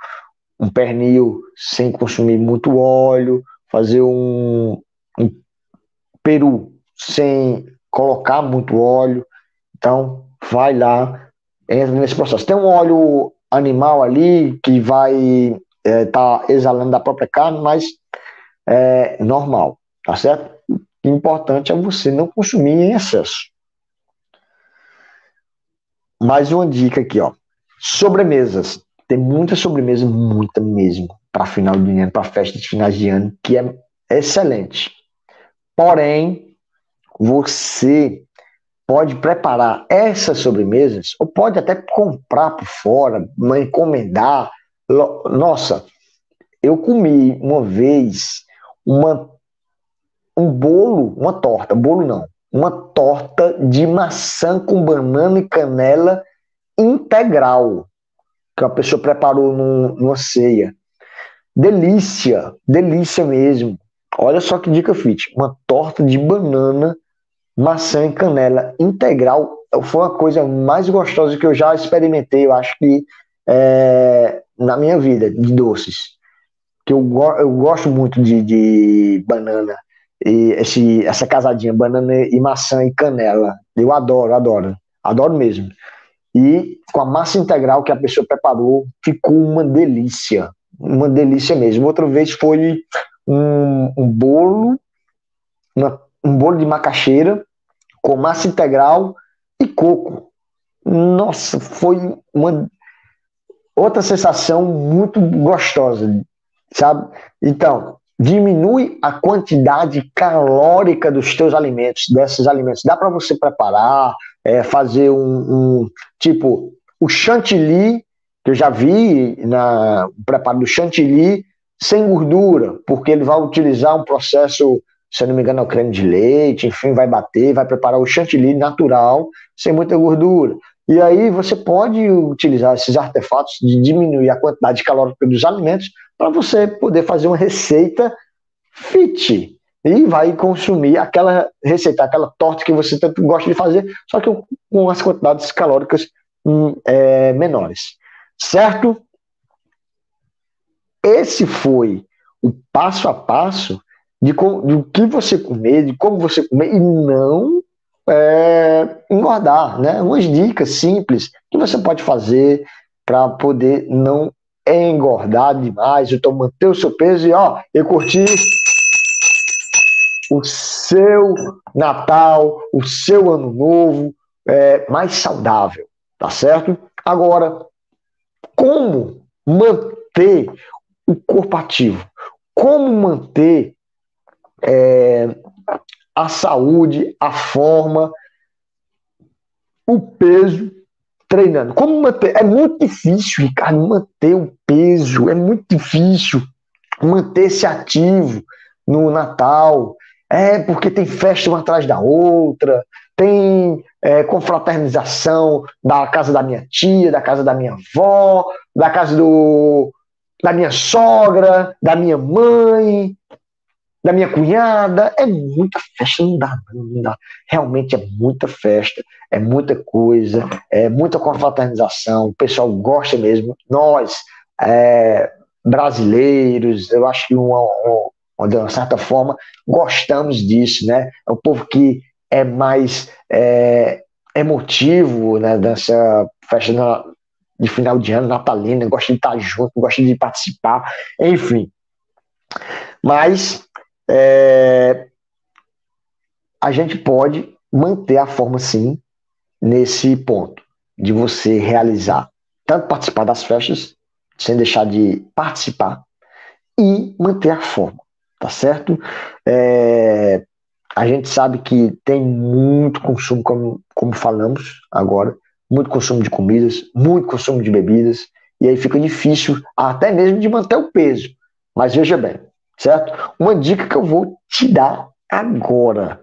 um pernil sem consumir muito óleo, fazer um, um peru sem colocar muito óleo. Então vai lá, entra nesse processo. Tem um óleo animal ali que vai estar é, tá exalando da própria carne, mas é normal, tá certo? O importante é você não consumir em excesso. Mais uma dica aqui, ó. Sobremesas. Tem muita sobremesa, muita mesmo, para final de ano, para festa de finais de ano, que é excelente. Porém, você pode preparar essas sobremesas, ou pode até comprar por fora, encomendar. Nossa, eu comi uma vez uma, um bolo, uma torta, bolo não, uma torta de maçã com banana e canela integral, que a pessoa preparou num, numa ceia. Delícia, delícia mesmo. Olha só que dica fit. Uma torta de banana, maçã e canela integral foi uma coisa mais gostosa que eu já experimentei, eu acho que é, na minha vida, de doces. Que eu, eu gosto muito de, de banana e esse, essa casadinha, banana e maçã e canela. Eu adoro, adoro, adoro mesmo. E com a massa integral que a pessoa preparou, ficou uma delícia, uma delícia mesmo. Outra vez foi um, um bolo, uma, um bolo de macaxeira com massa integral e coco. Nossa, foi uma outra sensação muito gostosa, sabe? Então, diminui a quantidade calórica dos teus alimentos, desses alimentos. Dá para você preparar, é, fazer um, um, tipo o chantilly, que eu já vi na o preparo do chantilly sem gordura, porque ele vai utilizar um processo, se eu não me engano, é o creme de leite, enfim, vai bater, vai preparar o chantilly natural, sem muita gordura. E aí você pode utilizar esses artefatos de diminuir a quantidade calórica dos alimentos para você poder fazer uma receita fit. E vai consumir aquela receita, aquela torta que você tanto gosta de fazer, só que com as quantidades calóricas hum, é, menores. Certo? Esse foi o passo a passo de do que você comer, de como você comer, e não é, engordar, né? Umas dicas simples que você pode fazer para poder não engordar demais, então manter o seu peso e ó, eu curti o seu Natal, o seu Ano Novo é, mais saudável, tá certo? Agora, como manter o corpo ativo? Como manter é, a saúde, a forma, o peso treinando? Como manter? É muito difícil, Ricardo, manter o peso, é muito difícil manter-se ativo no Natal. É porque tem festa uma atrás da outra, tem é, confraternização da casa da minha tia, da casa da minha avó, da casa do, da minha sogra, da minha mãe, da minha cunhada. É muita festa, não dá, não dá. Realmente é muita festa, é muita coisa, é muita confraternização. O pessoal gosta mesmo. Nós, é, brasileiros, eu acho que uma, de uma certa forma gostamos disso, né? É um povo que é mais é, emotivo né, dessa festa de final de ano natalina, gosta de estar junto, gosta de participar, enfim. Mas é, a gente pode manter a forma sim nesse ponto de você realizar tanto participar das festas sem deixar de participar e manter a forma, tá certo? É, a gente sabe que tem muito consumo, como, como falamos agora, muito consumo de comidas, muito consumo de bebidas, e aí fica difícil até mesmo de manter o peso. Mas veja bem, certo? Uma dica que eu vou te dar agora,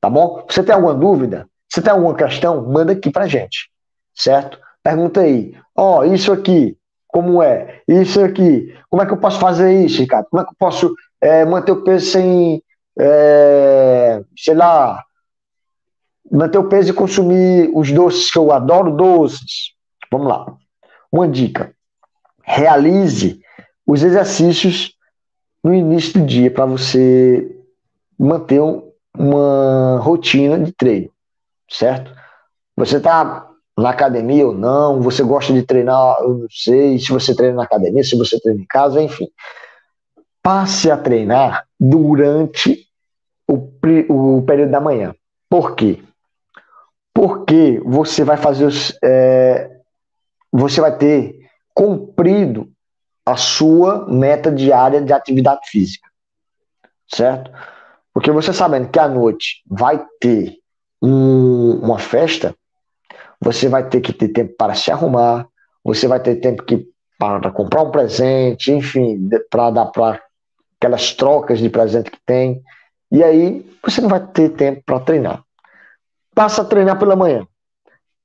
tá bom? Você tem alguma dúvida? Você tem alguma questão? Manda aqui pra gente, certo? Pergunta aí, ó, oh, isso aqui, como é? Isso aqui, como é que eu posso fazer isso, Ricardo? Como é que eu posso é, manter o peso sem é, sei lá, manter o peso e consumir os doces que eu adoro doces. Vamos lá. Uma dica: realize os exercícios no início do dia para você manter uma rotina de treino, certo? Você está na academia ou não, você gosta de treinar, eu não sei, se você treina na academia, se você treina em casa, enfim. Passe a treinar durante o, o período da manhã. Por quê? Porque você vai fazer os, é, você vai ter cumprido a sua meta diária de atividade física, certo? Porque você sabendo que à noite vai ter um, uma festa, você vai ter que ter tempo para se arrumar, você vai ter tempo que para comprar um presente, enfim, para dar para aquelas trocas de presente que tem. E aí você não vai ter tempo para treinar. Passa a treinar pela manhã.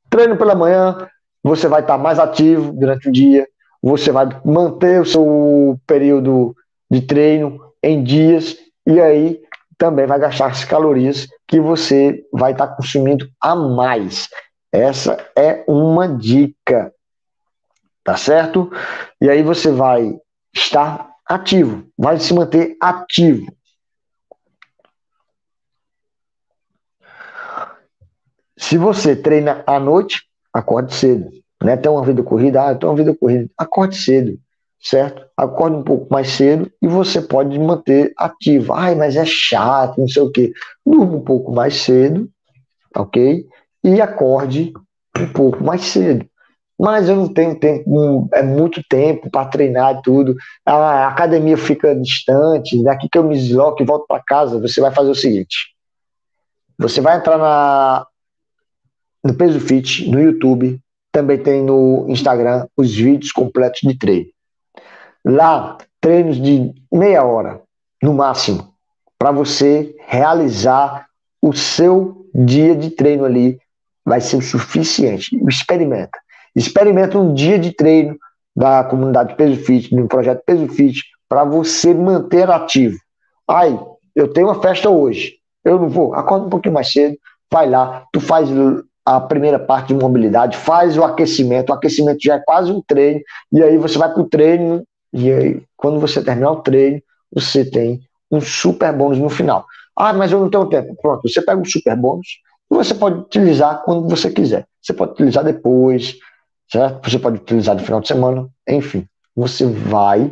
Treino pela manhã, você vai estar mais ativo durante o dia, você vai manter o seu período de treino em dias e aí também vai gastar as calorias que você vai estar consumindo a mais. Essa é uma dica, tá certo? E aí você vai estar ativo, vai se manter ativo. Se você treina à noite, acorde cedo. Né? Tem uma vida corrida, ah, uma vida corrida. Acorde cedo, certo? Acorde um pouco mais cedo e você pode manter ativo. Ai, mas é chato, não sei o quê. Durma um pouco mais cedo, ok? E acorde um pouco mais cedo. Mas eu não tenho tempo, é muito tempo para treinar e tudo. A academia fica distante, daqui que eu me desloco e volto para casa, você vai fazer o seguinte. Você vai entrar na no Peso Fit, no YouTube, também tem no Instagram os vídeos completos de treino. Lá, treinos de meia hora, no máximo, para você realizar o seu dia de treino ali, vai ser o suficiente. Experimenta. Experimenta um dia de treino da comunidade Peso Fit, do projeto Peso Fit, para você manter ativo. Ai, eu tenho uma festa hoje, eu não vou, acorda um pouquinho mais cedo, vai lá, tu faz a primeira parte de mobilidade, faz o aquecimento, o aquecimento já é quase um treino, e aí você vai para o treino, e aí quando você terminar o treino, você tem um super bônus no final. Ah, mas eu não tenho tempo. Pronto, você pega o super bônus e você pode utilizar quando você quiser. Você pode utilizar depois, certo? Você pode utilizar no final de semana, enfim. Você vai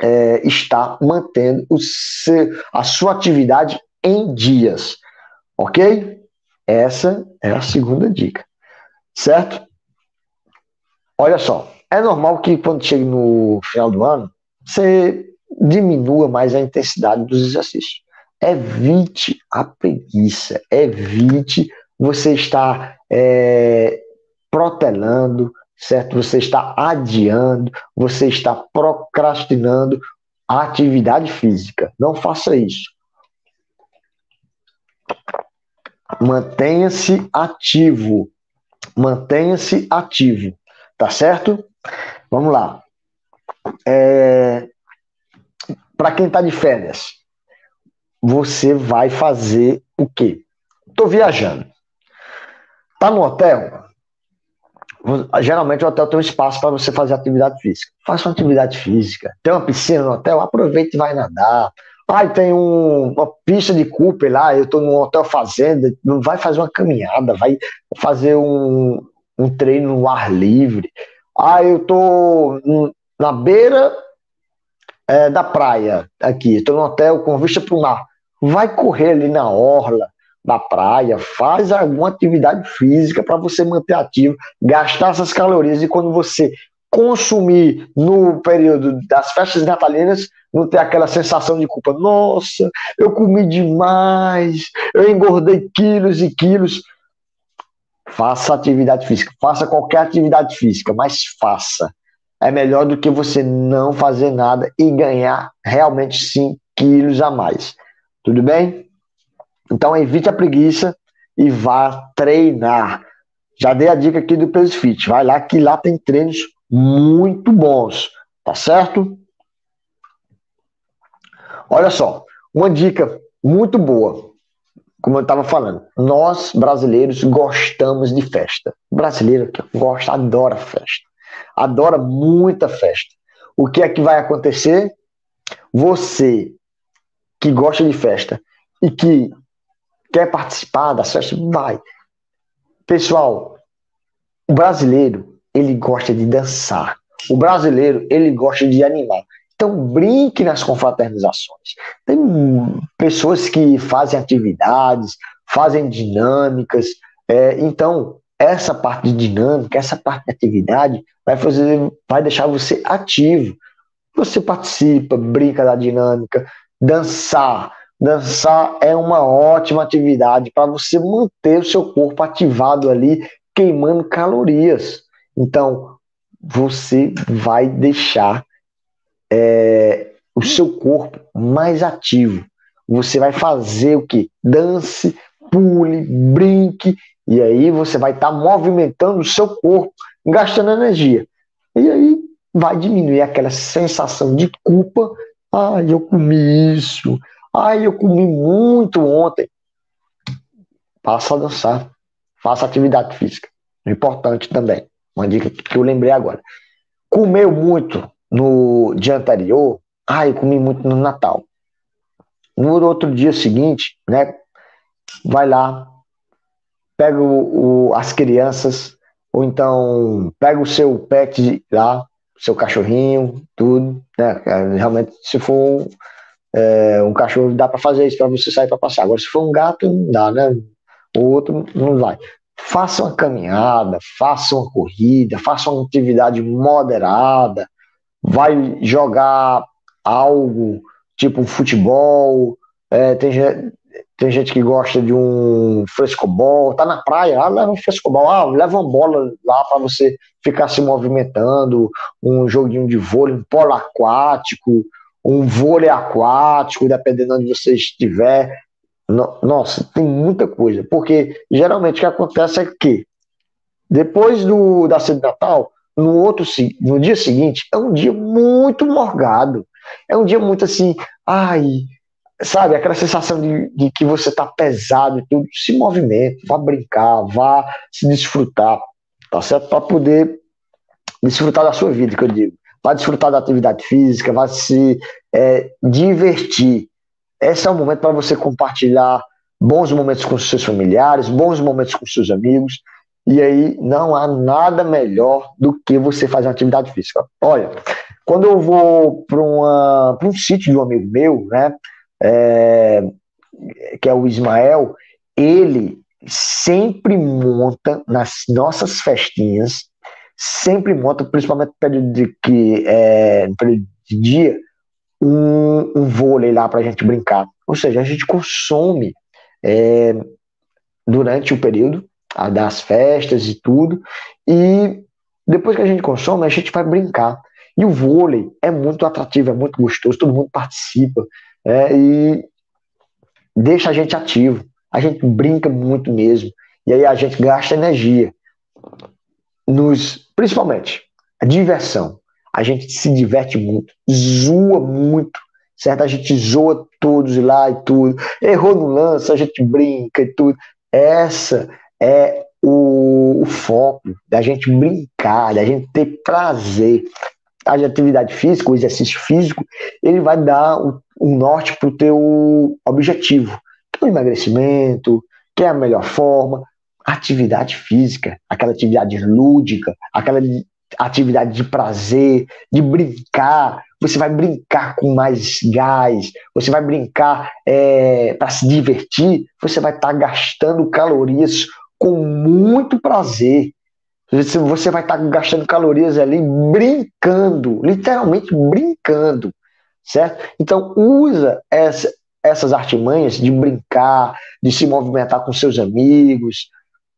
é, estar mantendo o seu, a sua atividade em dias. Ok? Essa é a segunda dica. Certo? Olha só, é normal que quando chega no final do ano, você diminua mais a intensidade dos exercícios. Evite a preguiça, evite você estar é, protelando, certo? Você está adiando, você está procrastinando a atividade física. Não faça isso. Mantenha-se ativo. Mantenha-se ativo. Tá certo? Vamos lá. É... Para quem está de férias, você vai fazer o quê? Estou viajando. Tá no hotel? Geralmente o hotel tem um espaço para você fazer atividade física. Faça uma atividade física. Tem uma piscina no hotel? Aproveite e vai nadar. Ah, tem um, uma pista de Cooper lá, eu estou num hotel fazenda. Não vai fazer uma caminhada, vai fazer um, um treino no ar livre. Ah, eu estou na beira é, da praia, aqui, estou no hotel com vista para o mar. Vai correr ali na orla, da praia, faz alguma atividade física para você manter ativo, gastar essas calorias e quando você consumir no período das festas natalinas, não ter aquela sensação de culpa. Nossa, eu comi demais, eu engordei quilos e quilos. Faça atividade física, faça qualquer atividade física, mas faça. É melhor do que você não fazer nada e ganhar realmente 5 quilos a mais. Tudo bem? Então evite a preguiça e vá treinar. Já dei a dica aqui do Peso Fit. Vai lá que lá tem treinos muito bons, tá certo? Olha só, uma dica muito boa. Como eu estava falando, nós brasileiros gostamos de festa. O brasileiro gosta, adora festa. Adora muita festa. O que é que vai acontecer? Você que gosta de festa e que quer participar das festas, vai. Pessoal, o brasileiro, ele gosta de dançar. O brasileiro, ele gosta de animar. Então, brinque nas confraternizações. Tem pessoas que fazem atividades, fazem dinâmicas. É, então, essa parte de dinâmica, essa parte de atividade, vai, fazer, vai deixar você ativo. Você participa, brinca da dinâmica, dançar, Dançar é uma ótima atividade para você manter o seu corpo ativado ali, queimando calorias. Então, você vai deixar é, o seu corpo mais ativo. Você vai fazer o que? Dance, pule, brinque, e aí você vai estar tá movimentando o seu corpo, gastando energia. E aí vai diminuir aquela sensação de culpa. Ah, eu comi isso, Ai, eu comi muito ontem. Passa a dançar. Faça atividade física. Importante também. Uma dica que eu lembrei agora. Comeu muito no dia anterior. Ai, eu comi muito no Natal. No outro dia seguinte, né? Vai lá, pega o, o, as crianças, ou então pega o seu pet lá, seu cachorrinho, tudo, né? Realmente, se for é, um cachorro dá para fazer isso para você sair para passear. Agora, se for um gato, não dá, né? O outro não vai. Faça uma caminhada, faça uma corrida, faça uma atividade moderada, vai jogar algo tipo futebol. É, tem, tem gente que gosta de um frescobol, tá na praia, ah, leva um frescobol, ah, leva uma bola lá para você ficar se movimentando, um joguinho de vôlei, um polo aquático, um vôlei aquático, dependendo de onde você estiver. Nossa, tem muita coisa. Porque geralmente o que acontece é que depois do, da ceia de Natal, no outro no dia seguinte, é um dia muito morgado. É um dia muito assim, ai, sabe, aquela sensação de, de que você está pesado e tudo. Se movimenta, vá brincar, vá se desfrutar, tá certo? Para poder desfrutar da sua vida, que eu digo vai desfrutar da atividade física, vai se é, divertir. Esse é o momento para você compartilhar bons momentos com seus familiares, bons momentos com seus amigos. E aí não há nada melhor do que você fazer uma atividade física. Olha, quando eu vou para um sítio de um amigo meu, né? É, que é o Ismael, ele sempre monta nas nossas festinhas, sempre monta, principalmente no período de, que, é, no período de dia, um, um vôlei lá para a gente brincar. Ou seja, a gente consome é, durante o período das festas e tudo, e depois que a gente consome, a gente vai brincar. E o vôlei é muito atrativo, é muito gostoso, todo mundo participa é, e deixa a gente ativo. A gente brinca muito mesmo. E aí a gente gasta energia. Nos, principalmente, a diversão. A gente se diverte muito, zoa muito, certo? A gente zoa todos lá e tudo. Errou no lance, a gente brinca e tudo. Essa é o, o foco da gente brincar, da gente ter prazer. A atividade física, o exercício físico, ele vai dar o, o norte para o teu objetivo, que é o emagrecimento, que é a melhor forma, atividade física, aquela atividade lúdica, aquela atividade de prazer, de brincar. Você vai brincar com mais gás, você vai brincar é, para se divertir, você vai estar tá gastando calorias com muito prazer. Você vai estar tá gastando calorias ali brincando, literalmente brincando, certo? Então usa essa, essas artimanhas de brincar, de se movimentar com seus amigos,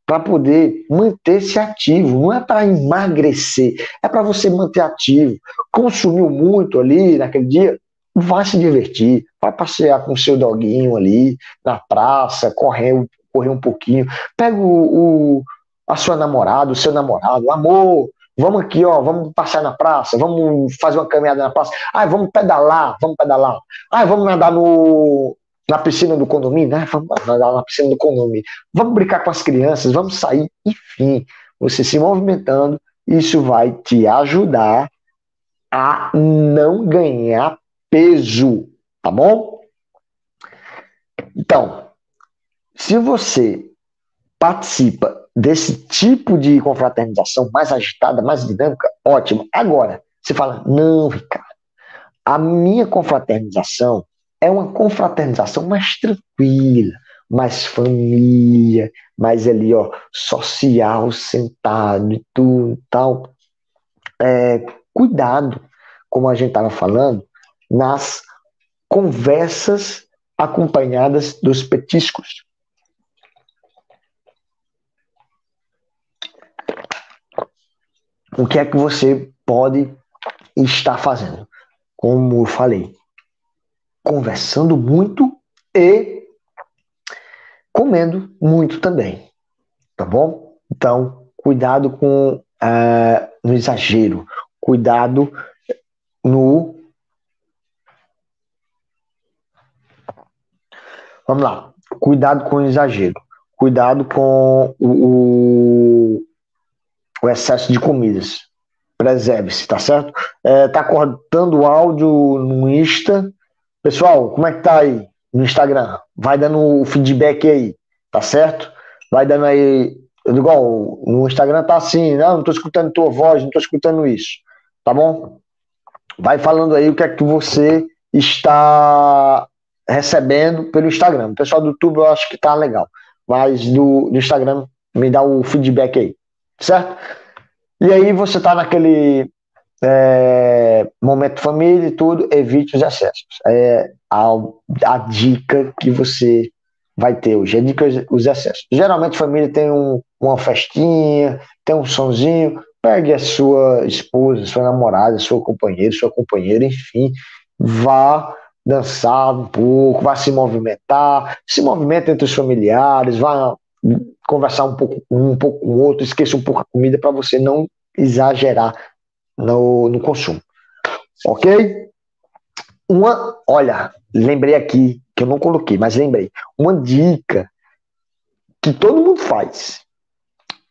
para poder manter-se ativo. Não é para emagrecer, é para você manter ativo. Consumiu muito ali naquele dia, vai se divertir, vai passear com seu doguinho ali na praça, correr correr um pouquinho. Pega o, o, a sua namorada, o seu namorado, amor, vamos aqui, ó, vamos passear na praça, vamos fazer uma caminhada na praça. Ah, vamos pedalar, vamos pedalar. Ah, vamos nadar no, na piscina do condomínio, né? Vamos nadar na piscina do condomínio. Vamos brincar com as crianças, vamos sair, enfim, você se movimentando, isso vai te ajudar a não ganhar peso, tá bom? Então, se você participa desse tipo de confraternização mais agitada, mais dinâmica, ótimo. Agora, você fala, não, Ricardo, a minha confraternização é uma confraternização mais tranquila, mais família, mais ali, ó, social, sentado e tudo tal. É, cuidado, como a gente estava falando, nas conversas acompanhadas dos petiscos. o que é que você pode estar fazendo? Como eu falei, conversando muito e comendo muito também, tá bom? Então, cuidado com uh, no exagero, cuidado no Vamos lá, cuidado com o exagero, cuidado com o, o excesso de comidas. Preserve-se, tá certo? É, tá cortando o áudio no Insta. Pessoal, como é que tá aí no Instagram? Vai dando o feedback aí, tá certo? Vai dando aí. Igual no Instagram tá assim, não, não tô escutando tua voz, não tô escutando isso. Tá bom? Vai falando aí o que é que você está recebendo pelo Instagram. O pessoal do YouTube eu acho que tá legal. Mas do, do Instagram me dá o feedback aí certo? E aí você está naquele é, momento família e tudo, evite os excessos. É a, a dica que você vai ter hoje, é a dica os excessos. Geralmente família tem um, uma festinha, tem um sonzinho, pegue a sua esposa, sua namorada, sua companheira, sua companheira, enfim, vá dançar um pouco, vá se movimentar, se movimenta entre os familiares, vá conversar um pouco um pouco com o outro, esqueça um pouco a comida para você não exagerar no, no consumo. Ok? Uma, olha, lembrei aqui, que eu não coloquei, mas lembrei. Uma dica que todo mundo faz,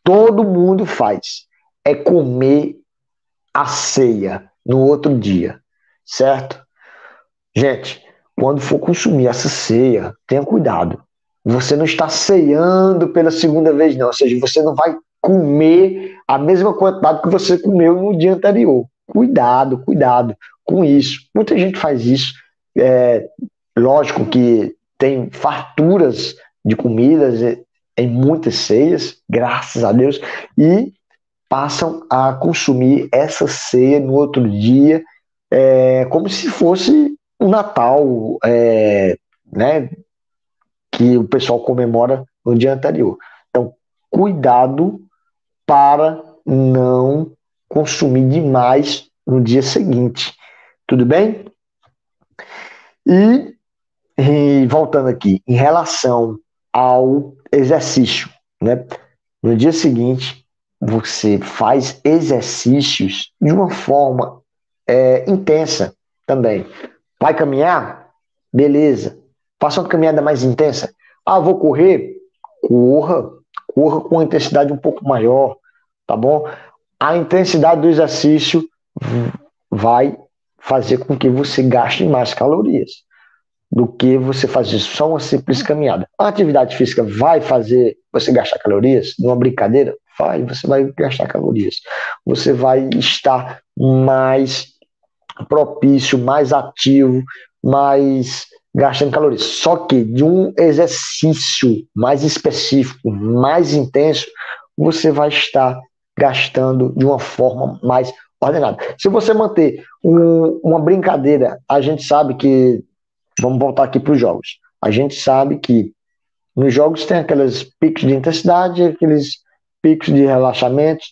todo mundo faz, é comer a ceia no outro dia, certo? Gente, quando for consumir essa ceia, tenha cuidado. Você não está ceando pela segunda vez, não. Ou seja, você não vai comer a mesma quantidade que você comeu no dia anterior. Cuidado, cuidado com isso. Muita gente faz isso. É, lógico que tem farturas de comidas em muitas ceias, graças a Deus, e passam a consumir essa ceia no outro dia, é, como se fosse o um Natal, é, né, que o pessoal comemora no dia anterior. Então, cuidado para não consumir demais no dia seguinte. Tudo bem? E, e voltando aqui, em relação ao exercício, né? No dia seguinte, você faz exercícios de uma forma é, intensa também. Vai caminhar? Beleza. Faça uma caminhada mais intensa. Ah, vou correr? Corra. Corra com uma intensidade um pouco maior, tá bom? A intensidade do exercício vai fazer com que você gaste mais calorias do que você fazer só uma simples caminhada. A atividade física vai fazer você gastar calorias numa brincadeira? Vai, você vai gastar calorias. Você vai estar mais propício, mais ativo, mais gastando calorias. Só que de um exercício mais específico, mais intenso, você vai estar gastando de uma forma mais ordenada. Se você manter um, uma brincadeira, a gente sabe que Vamos voltar aqui para os jogos. A gente sabe que nos jogos tem aqueles picos de intensidade, aqueles picos de relaxamento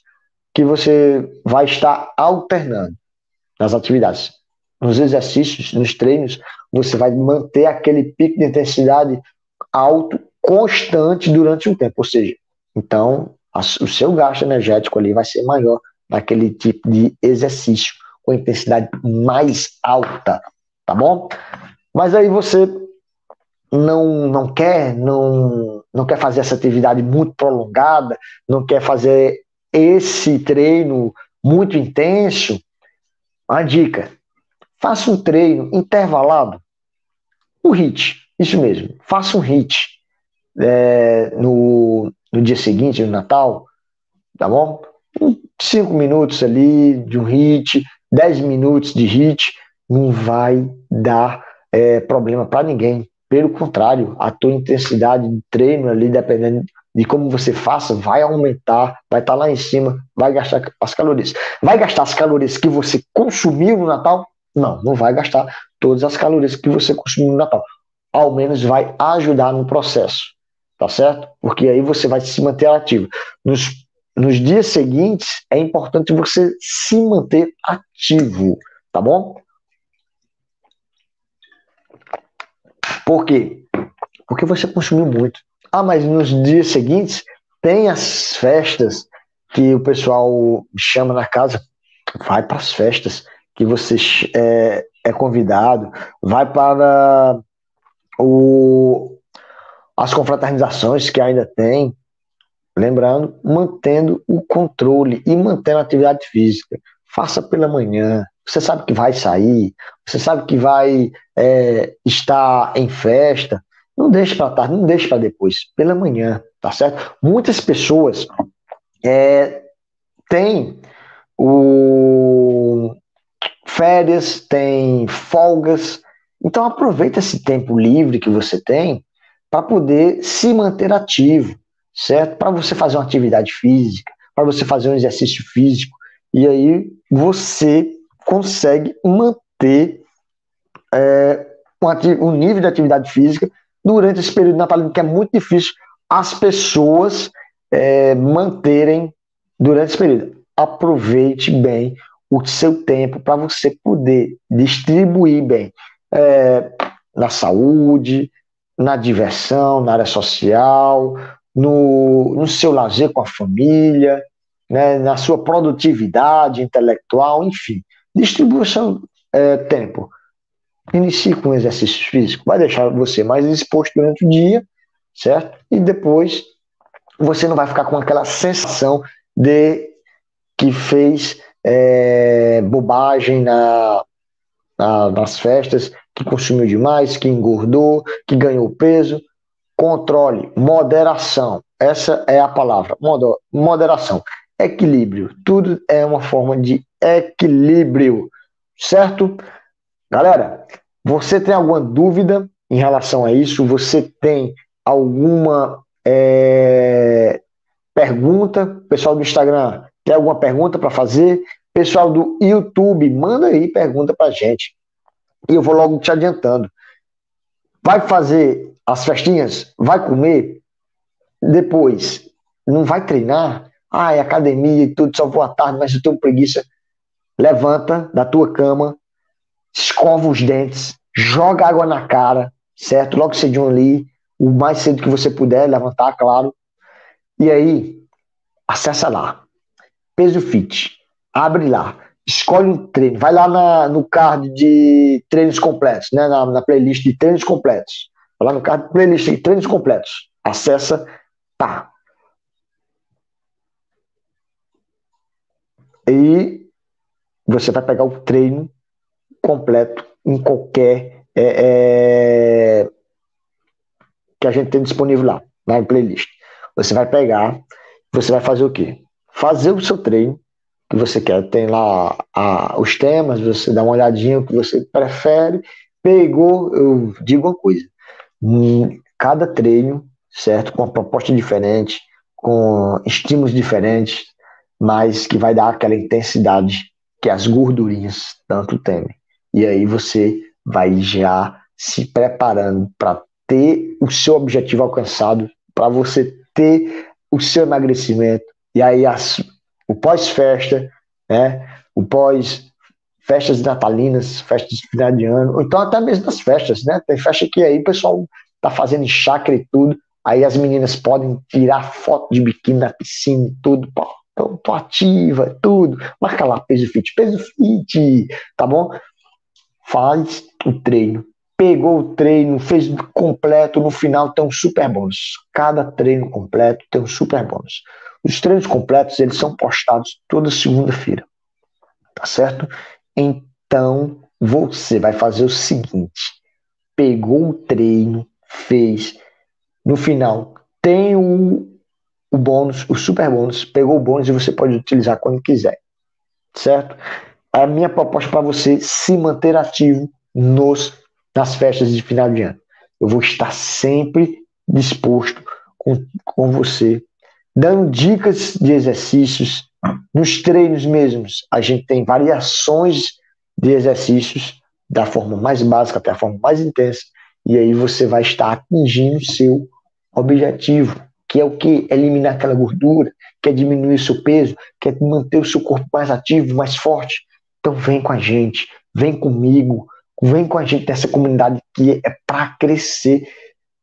que você vai estar alternando nas atividades. Nos exercícios, nos treinos, você vai manter aquele pico de intensidade alto, constante durante um tempo. Ou seja, então a, o seu gasto energético ali vai ser maior naquele tipo de exercício com intensidade mais alta, tá bom? Mas aí você não, não quer, não, não quer fazer essa atividade muito prolongada, não quer fazer esse treino muito intenso, a dica: faça um treino intervalado, um HIT, isso mesmo, faça um HIT é, no, no dia seguinte, no Natal, tá bom? Cinco minutos ali de um HIT, dez minutos de HIT, não vai dar é, problema para ninguém. Pelo contrário, a tua intensidade de treino ali, dependendo de como você faça, vai aumentar, vai estar tá lá em cima, vai gastar as calorias. Vai gastar as calorias que você consumiu no Natal? Não, não vai gastar todas as calorias que você consumiu no Natal. Ao menos vai ajudar no processo, tá certo? Porque aí você vai se manter ativo. Nos, nos dias seguintes, é importante você se manter ativo, tá bom? Por quê? Porque você consumiu muito. Ah, mas nos dias seguintes tem as festas que o pessoal chama na casa. Vai para as festas que você é, é convidado, vai para o, as confraternizações que ainda tem. Lembrando, mantendo o controle e mantendo a atividade física. Faça pela manhã, você sabe que vai sair, você sabe que vai é, estar em festa, não deixe para tarde, não deixe para depois, pela manhã, tá certo? Muitas pessoas é, têm o férias, têm folgas, então aproveita esse tempo livre que você tem para poder se manter ativo, certo? Para você fazer uma atividade física, para você fazer um exercício físico, e aí você consegue manter é, um, um, nível de atividade física durante esse período natalino, que é muito difícil as pessoas é, manterem durante esse período. Aproveite bem o seu tempo para você poder distribuir bem é, na saúde, na diversão, na área social, no, no seu lazer com a família, né, na sua produtividade intelectual, enfim. Distribua seu é, tempo. Inicie com exercício físico, vai deixar você mais exposto durante o dia, certo? E depois você não vai ficar com aquela sensação de que fez é, bobagem na, na, nas festas, que consumiu demais, que engordou, que ganhou peso. Controle, moderação. Essa é a palavra, moderação. Equilíbrio. Tudo é uma forma de equilíbrio, certo? Galera, você tem alguma dúvida? em relação a isso? Você tem alguma é, pergunta? Pessoal do Instagram, tem alguma pergunta para fazer? Pessoal do YouTube, manda aí pergunta para gente. E eu vou logo te adiantando. Vai fazer as festinhas? Vai comer? Depois, não vai treinar? Ah, é academia e tudo, só vou à tarde, mas eu tenho preguiça. Levanta da tua cama, escova os dentes, joga água na cara, certo? Logo cedinho ali, o mais cedo que você puder, levantar, claro. E aí, acessa lá. Peso Fit. Abre lá. Escolhe um treino. Vai lá na, no card de treinos completos, né? Na, na playlist de treinos completos. Vai lá no card de playlist de treinos completos. Acessa, tá. E você vai pegar o treino completo em qualquer é, é, que a gente tem disponível lá, na playlist. Você vai pegar, você vai fazer o quê? Fazer o seu treino que você quer. Tem lá a, os temas, você dá uma olhadinha o que você prefere. Pegou, eu digo uma coisa: hum, cada treino, certo? Com uma proposta diferente, com estímulos diferentes, mas que vai dar aquela intensidade que as gordurinhas tanto temem. E aí você vai já se preparando para ter o seu objetivo alcançado, para você ter o seu emagrecimento. E aí as, o pós-festa, né? O pós festas natalinas, festas de final de ano, ou então até mesmo das festas, né? Tem festa que aí o pessoal tá fazendo chácara e tudo, aí as meninas podem tirar foto de biquíni na piscina e tudo, pô, tô, tô ativa, tudo, marca lá peso fit, peso fit, tá bom? Faz o treino, pegou o treino, fez completo, no final tem um super bônus. Cada treino completo tem um super bônus. Os treinos completos, eles são postados toda segunda-feira. Tá certo? Então, você vai fazer o seguinte: pegou o treino, fez, no final tem o, o bônus, o super bônus, pegou o bônus e você pode utilizar quando quiser. Certo? A minha proposta para você se manter ativo nos nas festas de final de ano. Eu vou estar sempre disposto com, com você dando dicas de exercícios. Nos treinos mesmos, a gente tem variações de exercícios, da forma mais básica até a forma mais intensa, e aí você vai estar atingindo seu objetivo, que é o que? Eliminar aquela gordura, que é diminuir seu peso, que é manter o seu corpo mais ativo, mais forte. Então vem com a gente, vem comigo, vem com a gente nessa comunidade que é para crescer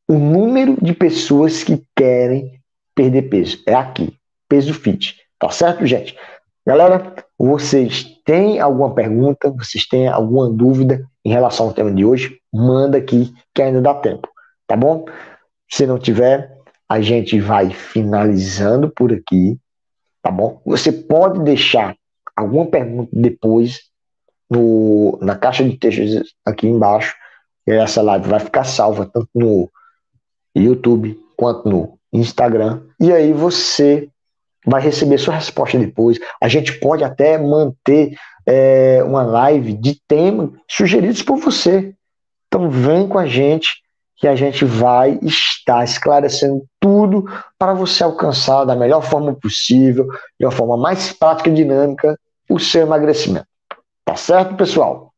o número de pessoas que querem perder peso. É aqui, peso fit. Tá certo, gente? Galera, vocês têm alguma pergunta, vocês têm alguma dúvida em relação ao tema de hoje? Manda aqui que ainda dá tempo, tá bom? Se não tiver, a gente vai finalizando por aqui, tá bom? Você pode deixar alguma pergunta depois no, na caixa de textos aqui embaixo. Essa live vai ficar salva tanto no YouTube quanto no Instagram, e aí você vai receber sua resposta depois. A gente pode até manter é, uma live de tema sugeridos por você. Então vem com a gente que a gente vai estar esclarecendo tudo para você alcançar da melhor forma possível, de uma forma mais prática e dinâmica, o seu emagrecimento. Tá certo, pessoal?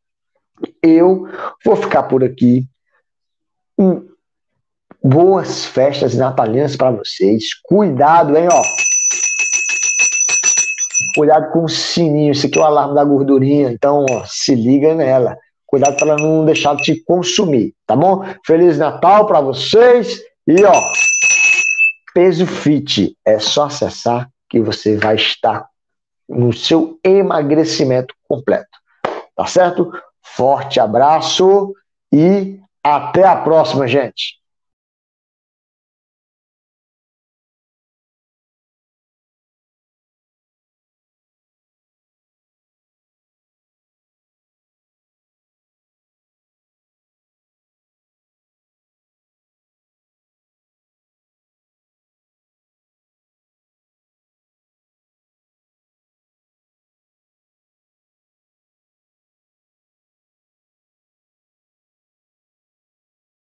Eu vou ficar por aqui. Um Boas festas natalinas para vocês. Cuidado, hein, ó. Cuidado com o sininho. Isso aqui é o alarme da gordurinha. Então, ó, se liga nela. Cuidado para não deixar de te consumir, tá bom? Feliz Natal para vocês. E, ó, Peso Fit. É só acessar que você vai estar no seu emagrecimento completo. Tá certo? Forte abraço e até a próxima, gente.